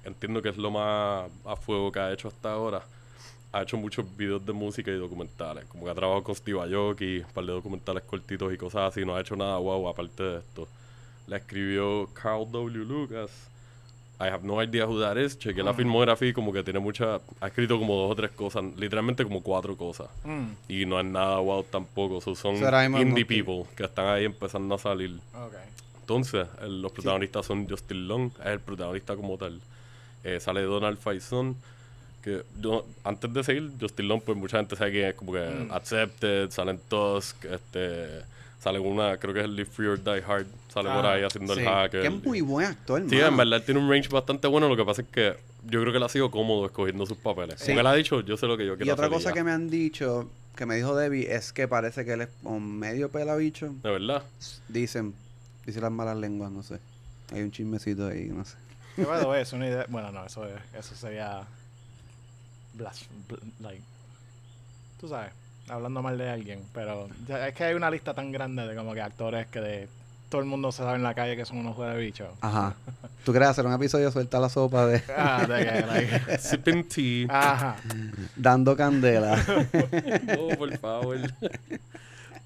Entiendo que es lo más a fuego que ha hecho hasta ahora. Ha hecho muchos videos de música y documentales. Como que ha trabajado con Steve Aoki, un par de documentales cortitos y cosas así. No ha hecho nada guau aparte de esto. La escribió Carl W. Lucas. I have no idea who that is. Chequé la filmografía y como que tiene mucha... Ha escrito como dos o tres cosas. Literalmente como cuatro cosas. Mm, Y no es nada wow tampoco. So, son indie people que están ahí empezando a salir. Entonces, el- los protagonistas son Justin Long, es el protagonista como tal. Eh, sale Donald Faison, que yo, antes de seguir Justin Long, pues mucha gente sabe que es como que Mm. Accepted, salen Tusk, este, sale una, creo que es el Live Free or Die Hard, sale por Ah, ahí haciendo Sí, el hacker. que es muy buen actor, Sí, mano. en verdad tiene un range bastante bueno, lo que pasa es que yo creo que él ha sido cómodo escogiendo sus papeles. Sí. Como él ha dicho, yo sé lo que yo quiero Y otra hacer cosa ya. que me han dicho, que me dijo Debbie, es que parece que él es un medio pelabicho. De verdad. Dicen, dicen las malas lenguas, no sé. Hay un chismecito ahí, no sé. Es una idea. Bueno, no, eso, es, eso sería. Blas, bl- like. Tú sabes, hablando mal de alguien. Pero ya- es que hay una lista tan grande de como que actores que de todo el mundo se sabe en la calle que son unos juegos de bicho. Ajá. ¿Tú quieres hacer un episodio suelta la sopa de Ah, de que, like, Sipping tea. Ajá. dando candela? No, por favor.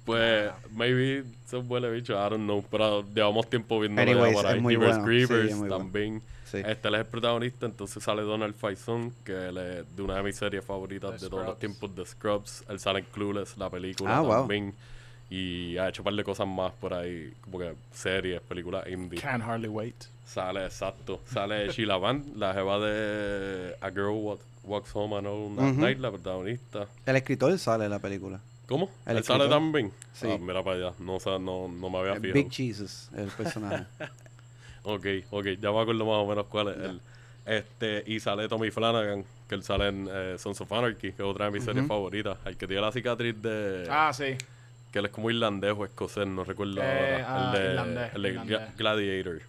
pues, maybe son buenos bichos, I don't know. Pero llevamos tiempo viendo Anyways, por ahí. es muy bueno. Creepers Sí, es muy bueno. Sí. Este él es el protagonista, entonces sale Donald Faison, que él es de una de mis series favoritas The de todos los tiempos, de Scrubs. Él sale en Clueless, la película Ah, wow. también. Y ha hecho un par de cosas más por ahí, como que series, películas indie. Can't hardly wait. Sale, exacto. Sale Sheila Van, la jeva de A Girl Walk- Walks Home Alone at Ujú. Night, la protagonista. El escritor sale en la película. ¿Cómo? El ¿Él sale también? Sí. Ah, mira para allá. No, o sea, no, no me había fijado. Big Jesus, el personaje. Ok, ok. Ya me acuerdo más o menos cuál es él. Este, y sale Tommy Flanagan, que él sale en eh, Sons of Anarchy, que es otra de mis series favoritas. El que tiene la cicatriz de... Ah, sí. Que él es como irlandés o escocés, no recuerdo Eh, ahora. ah, el de, irlandés, el de irlandés. Gladiator.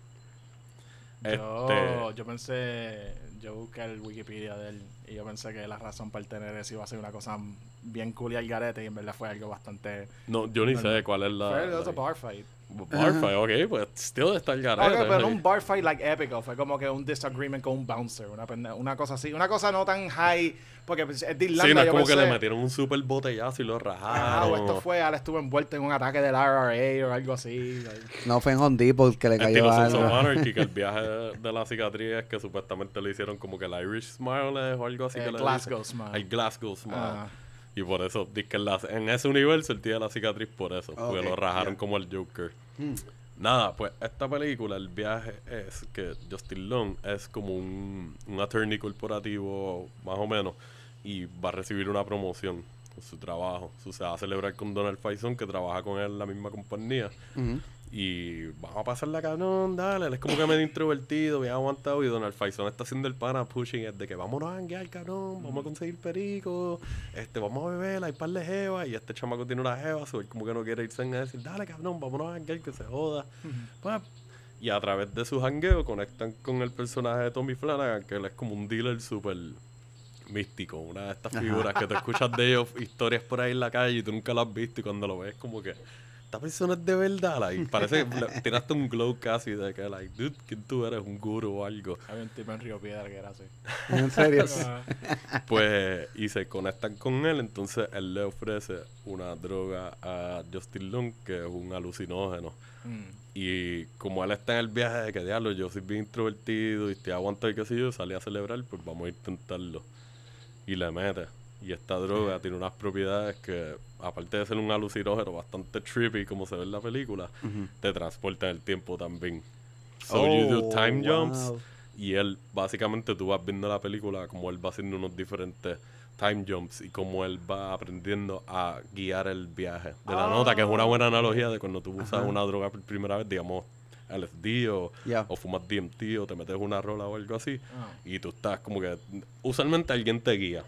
Yo, Este- yo pensé, yo busqué el Wikipedia de él y yo pensé que la razón para él tener eso iba a ser una cosa bien cool y al garete y en verdad fue algo bastante... No, yo ni sé cuál es la... fue otro bar fight. Bar fight, ok, pues still está el garete. Ok, pero no un bar fight like épico, fue como que un disagreement con un bouncer, una, una cosa así, una cosa no tan high, porque pues, es de Irlanda, Sí, no es como que pensé, le metieron un super botellazo y lo Ah, rajaron. o esto fue, ahora estuvo envuelto en un ataque del RRA o algo así. like. No fue en Home Depot que le Estilo cayó algo. Anarchy, que el viaje de la cicatriz es que supuestamente le hicieron como que el Irish Smile o algo así Eh, que le Glasgow dicen. Smile. El Glasgow Smile. Ah. Y por eso, en, la- en ese universo él tiene la cicatriz por eso. porque lo rajaron como el Joker. Mm. Nada, pues esta película, el viaje es que Justin Long es como un, un attorney corporativo, más o menos, y va a recibir una promoción con su trabajo. O se va a celebrar con Donald Faison, que trabaja con él en la misma compañía. Y vamos a pasarla cabrón, dale. Él es como que medio introvertido, bien aguantado. Y Donald Faison está haciendo el pana pushing es de que vámonos a hanguear, cabrón. Vamos a conseguir perico. Este, vamos a beber, hay par de jeva. Y este chamaco tiene una jeva. So él como que no quiere irse en decir, dale, cabrón, vámonos a hanguear, que se joda. Pues, y a través de su hangueo conectan con el personaje de Tommy Flanagan, que él es como un dealer súper místico. Una de estas figuras que te escuchas de ellos, historias por ahí en la calle y tú nunca lo has visto. Y cuando lo ves, como que esta persona es de verdad. Like, parece que le- tiraste un glow casi de que, like, dude, ¿quién tú eres? ¿Un guru o algo? Había un tipo en Río Piedra que era así. En serio. Pues, y se conectan con él, entonces él le ofrece una droga a Justin Long, que es un alucinógeno. Mm. Y como él está en el viaje de que diablo, yo soy bien introvertido y estoy aguantado y qué sé yo, salí a celebrar, pues vamos a intentarlo. Y le mete. Y esta droga tiene unas propiedades que, aparte de ser un alucinógeno bastante trippy, como se ve en la película, te transporta en el tiempo también. So you do Oh, time jumps. Y él, básicamente, tú vas viendo la película como él va haciendo unos diferentes time jumps y como él va aprendiendo a guiar el viaje de la nota, que es una buena analogía de cuando tú usas una droga por primera vez, digamos LSD o, o fumas DMT o te metes una rola o algo así Ah. y tú estás como que usualmente alguien te guía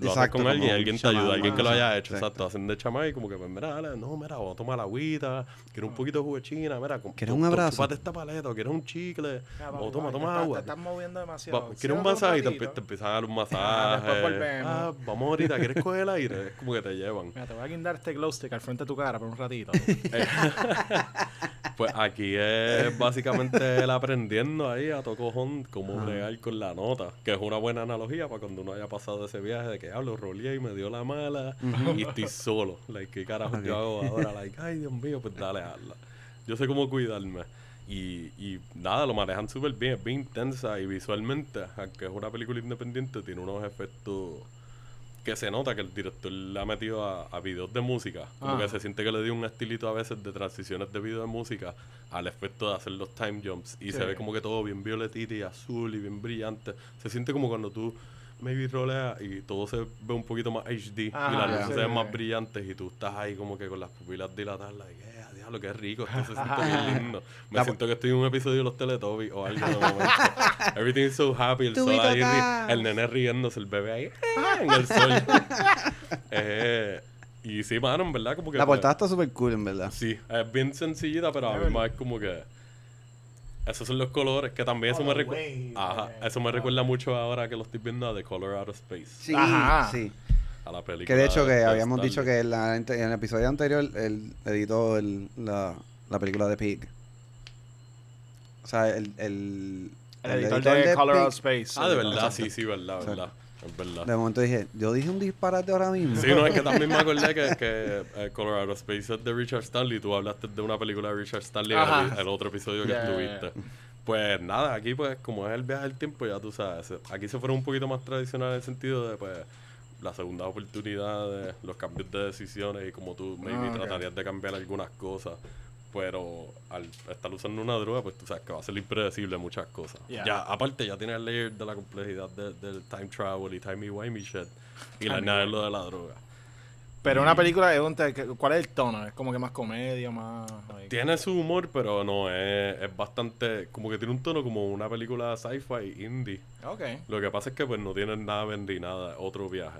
lo haces Exacto, con alguien, como alguien te ayuda, alguien que lo haya hecho, exacto. exacto, hacen de chamán y como que, pues mira, dale, no, mira, vamos a tomar la agüita, quiero un poquito de jugo de china, mira, ¿Quieres un abrazo? chúpate esta paleta, o quieres un chicle, Ya, o papi, toma, papi, toma te- agua. Te estás moviendo demasiado. ¿Quieres un masaje? Y te, te empiezan a dar un Ah, masaje. después volvemos. Ah, vamos ahorita, ¿quieres coger el aire? Es como que te llevan. Mira, te voy a guindar este glow stick al frente de tu cara por un ratito. Pues aquí es básicamente él aprendiendo ahí a tocojón cómo bregar con la nota, que es una buena analogía para cuando uno haya pasado ese viaje de que hablo, roleé y me dio la mala y estoy solo. Like, ¿qué carajo yo hago ahora? Like, ay, Dios mío, pues dale, hazla. Yo sé cómo cuidarme. Y, y nada, lo manejan súper bien, es bien intensa y visualmente, aunque es una película independiente, tiene unos efectos que se nota que el director le ha metido a, a videos de música. Como Ah. que se siente que le dio un estilito a veces de transiciones de video de música al efecto de hacer los time jumps. Y Sí. se ve como que todo bien violetita y azul y bien brillante. Se siente como cuando tú maybe roleas y todo se ve un poquito más HD Ajá, y las luces sí. se ven más brillantes y tú estás ahí como que con las pupilas dilatadas. Like, yeah, diablo, qué rico. Esto se siente bien lindo. Me La- siento que estoy en un episodio de los Teletubbies o algo de momento. Everything is so happy. El sol Tubito ahí, el nene riéndose, el bebé ahí eh, en el sol. Eh, y sí, mano, en verdad, como que. La pues, portada está súper cool, en verdad. Sí, es bien sencillita, pero a mí más es como que. Esos son los colores, que también eso Oh, me the recuerda. Ajá, eso me recuerda mucho ahora que lo estoy viendo a The Color Out of Space. Sí, Ajá. sí. A la película. Que de hecho que de habíamos dicho que en, la- en el episodio anterior él editó el- la, la película de Pig. O sea, el, el, El editor de Color Out Space. Ah, de verdad, exacto. sí, sí, verdad, verdad. Es verdad. De momento dije, yo dije un disparate ahora mismo. Sí, no, es que también me acordé que, que eh, Colorado Space es de Richard Stanley. Tú hablaste de una película de Richard Stanley en el, el otro episodio que ya, estuviste. Pues nada, aquí pues como es el viaje del tiempo, ya tú sabes. Aquí se fueron un poquito más tradicional en el sentido de pues la segunda oportunidad, de los cambios de decisiones y como tú maybe Ah, tratarías de cambiar algunas cosas. Pero al estar usando una droga, pues tú sabes que va a ser impredecible muchas cosas. Yeah. Ya, aparte, ya tiene el layer de la complejidad de- del time travel y timey-wimey shit. Y Timey-wimey. añades lo de la droga. Pero una película de ¿Cuál es el tono? ¿Es como que más comedia, más...? Tiene su humor, pero no, es, es bastante... Como que tiene un tono como una película sci-fi indie. Ok. Lo que pasa es que pues no tiene nada ni nada, otro viaje.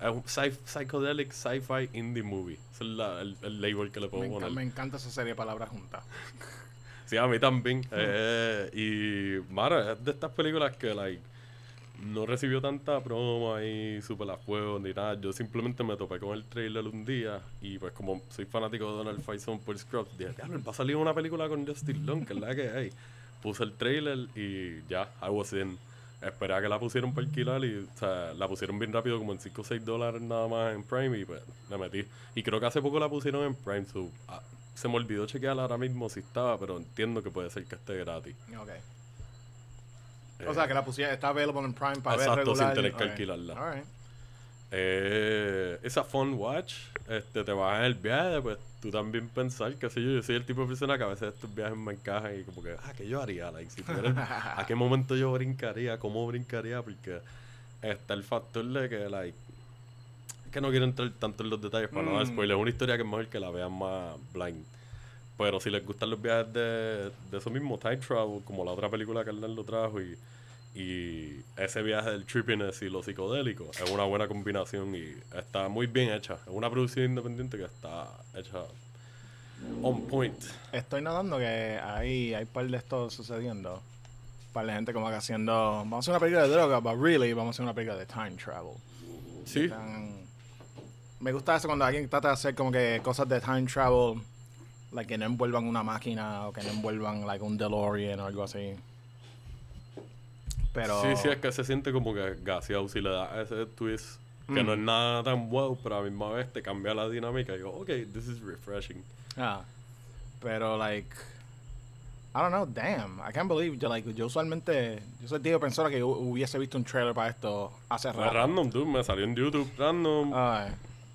Es un sci- psychedelic sci-fi indie movie. Ese es la- el, el label que le puedo Me, poner. me encanta esa serie de palabras juntas. Sí, a mí también. Eh, y, mano, es de estas películas que, like, no recibió tanta promo ahí, super a fuego ni nada. Yo simplemente me topé con el trailer un día y, pues, como soy fanático de Donald Faison por Scrubs, dije, diablo, va a salir una película con Justin Long, que es la que hay. Puse el trailer y ya, I was in. Esperé a que la pusieron para alquilar y, o sea, la pusieron bien rápido, como en 5 o 6 dólares nada más en Prime y, pues, me metí. Y creo que hace poco la pusieron en Prime, so, ah, se me olvidó chequear ahora mismo si estaba, pero entiendo que puede ser que esté gratis. Ok. Eh, O sea, que la pusiera, está available en Prime para ver Exacto, sin regular. tener que alquilarla. Eh, esa fun watch, este, te vas en el viaje, pues tú también pensar, que sé yo, yo soy el tipo de persona que a veces estos viajes me encajan y como que, ah, ¿qué yo haría? Like, si tuviera- ¿A qué momento yo brincaría? ¿Cómo brincaría? Porque está el factor de que, like, que no quiero entrar tanto en los detalles para no dar Mm. spoiler. Es una historia que es mejor que la vean más blind. Pero si les gustan los viajes de, de eso mismo, time travel, como la otra película que Hernán lo trajo y, y ese viaje del trippiness y lo psicodélico, es una buena combinación y está muy bien hecha. Es una producción independiente que está hecha on point. Estoy notando que hay, hay par de esto sucediendo. Par de gente como que haciendo. Vamos a hacer una película de droga, but really vamos a hacer una película de time travel. Sí, Están- me gusta eso cuando alguien trata de hacer como que cosas de time travel, like que no envuelvan una máquina o que no envuelvan like un DeLorean o algo así. Pero sí, sí, es que se siente como que gaseado si le da ese twist. Que no es nada tan wow, pero a la misma vez te cambia la dinámica y digo, ok, this is refreshing. Ah, pero like I don't know, damn, I can't believe yo like yo usualmente yo soy de persona que hu- hubiese visto un trailer para esto hace rato. random, dude, me salió en YouTube random. Ay,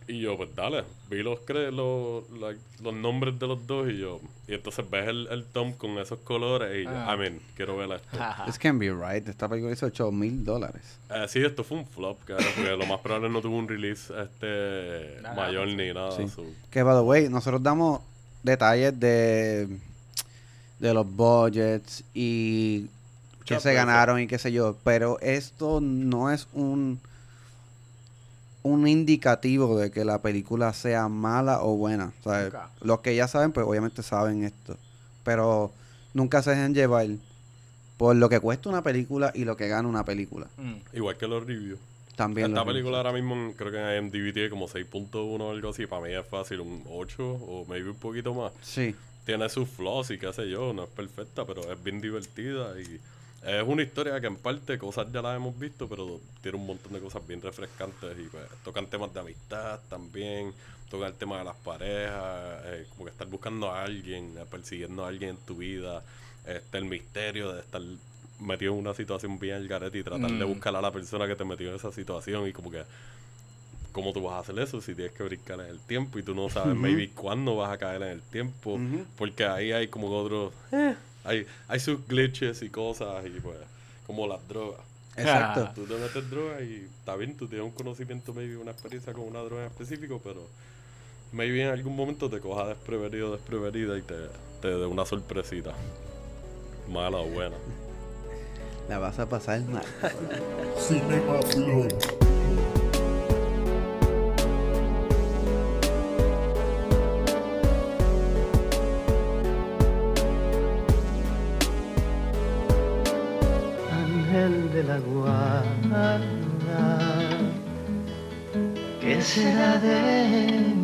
Y yo, pues dale, vi los, cre los, like, los nombres de los dos y yo. Y entonces ves el, el Tom con esos colores y yo, Ah. I mean, quiero ver esto. This can be right. Esta película hizo 8 mil dólares. Eh, sí, esto fue un flop, cara, porque lo más probable no tuvo un release este Nada, mayor ni nada. Sí. so- Que, by the way, nosotros damos detalles de, de los budgets y qué Muchas se ganaron y qué sé yo. Pero esto no es un un indicativo de que la película sea mala o buena. O sea, Nunca. los que ya saben, pues obviamente saben esto. Pero nunca se dejen llevar por lo que cuesta una película y lo que gana una película. Mm. Igual que los reviews. También Esta película reviews. ahora mismo creo que en IMDb tiene como 6.1 o algo así. Para mí es fácil, un 8 o maybe un poquito más. Sí. Tiene sus flaws y qué sé yo, no es perfecta, pero es bien divertida y es una historia que en parte cosas ya las hemos visto, pero tiene un montón de cosas bien refrescantes y pues tocan temas de amistad también, tocan el tema de las parejas, eh, como que estar buscando a alguien, eh, persiguiendo a alguien en tu vida, este, el misterio de estar metido en una situación bien al garete y tratar de Mm. buscar a la persona que te metió en esa situación y como que ¿Cómo tú vas a hacer eso si tienes que brincar en el tiempo y tú no sabes maybe cuándo vas a caer en el tiempo? Porque ahí hay como otros... eh, hay, hay sus glitches y cosas y pues como las drogas. Exacto. Tú te metes droga y está bien, tú tienes un conocimiento, maybe una experiencia con una droga en específico, pero maybe en algún momento te coja desprevenido, desprevenida y te, te dé una sorpresita. Mala o buena. La vas a pasar mal. Cinema la guarda, ¿qué será de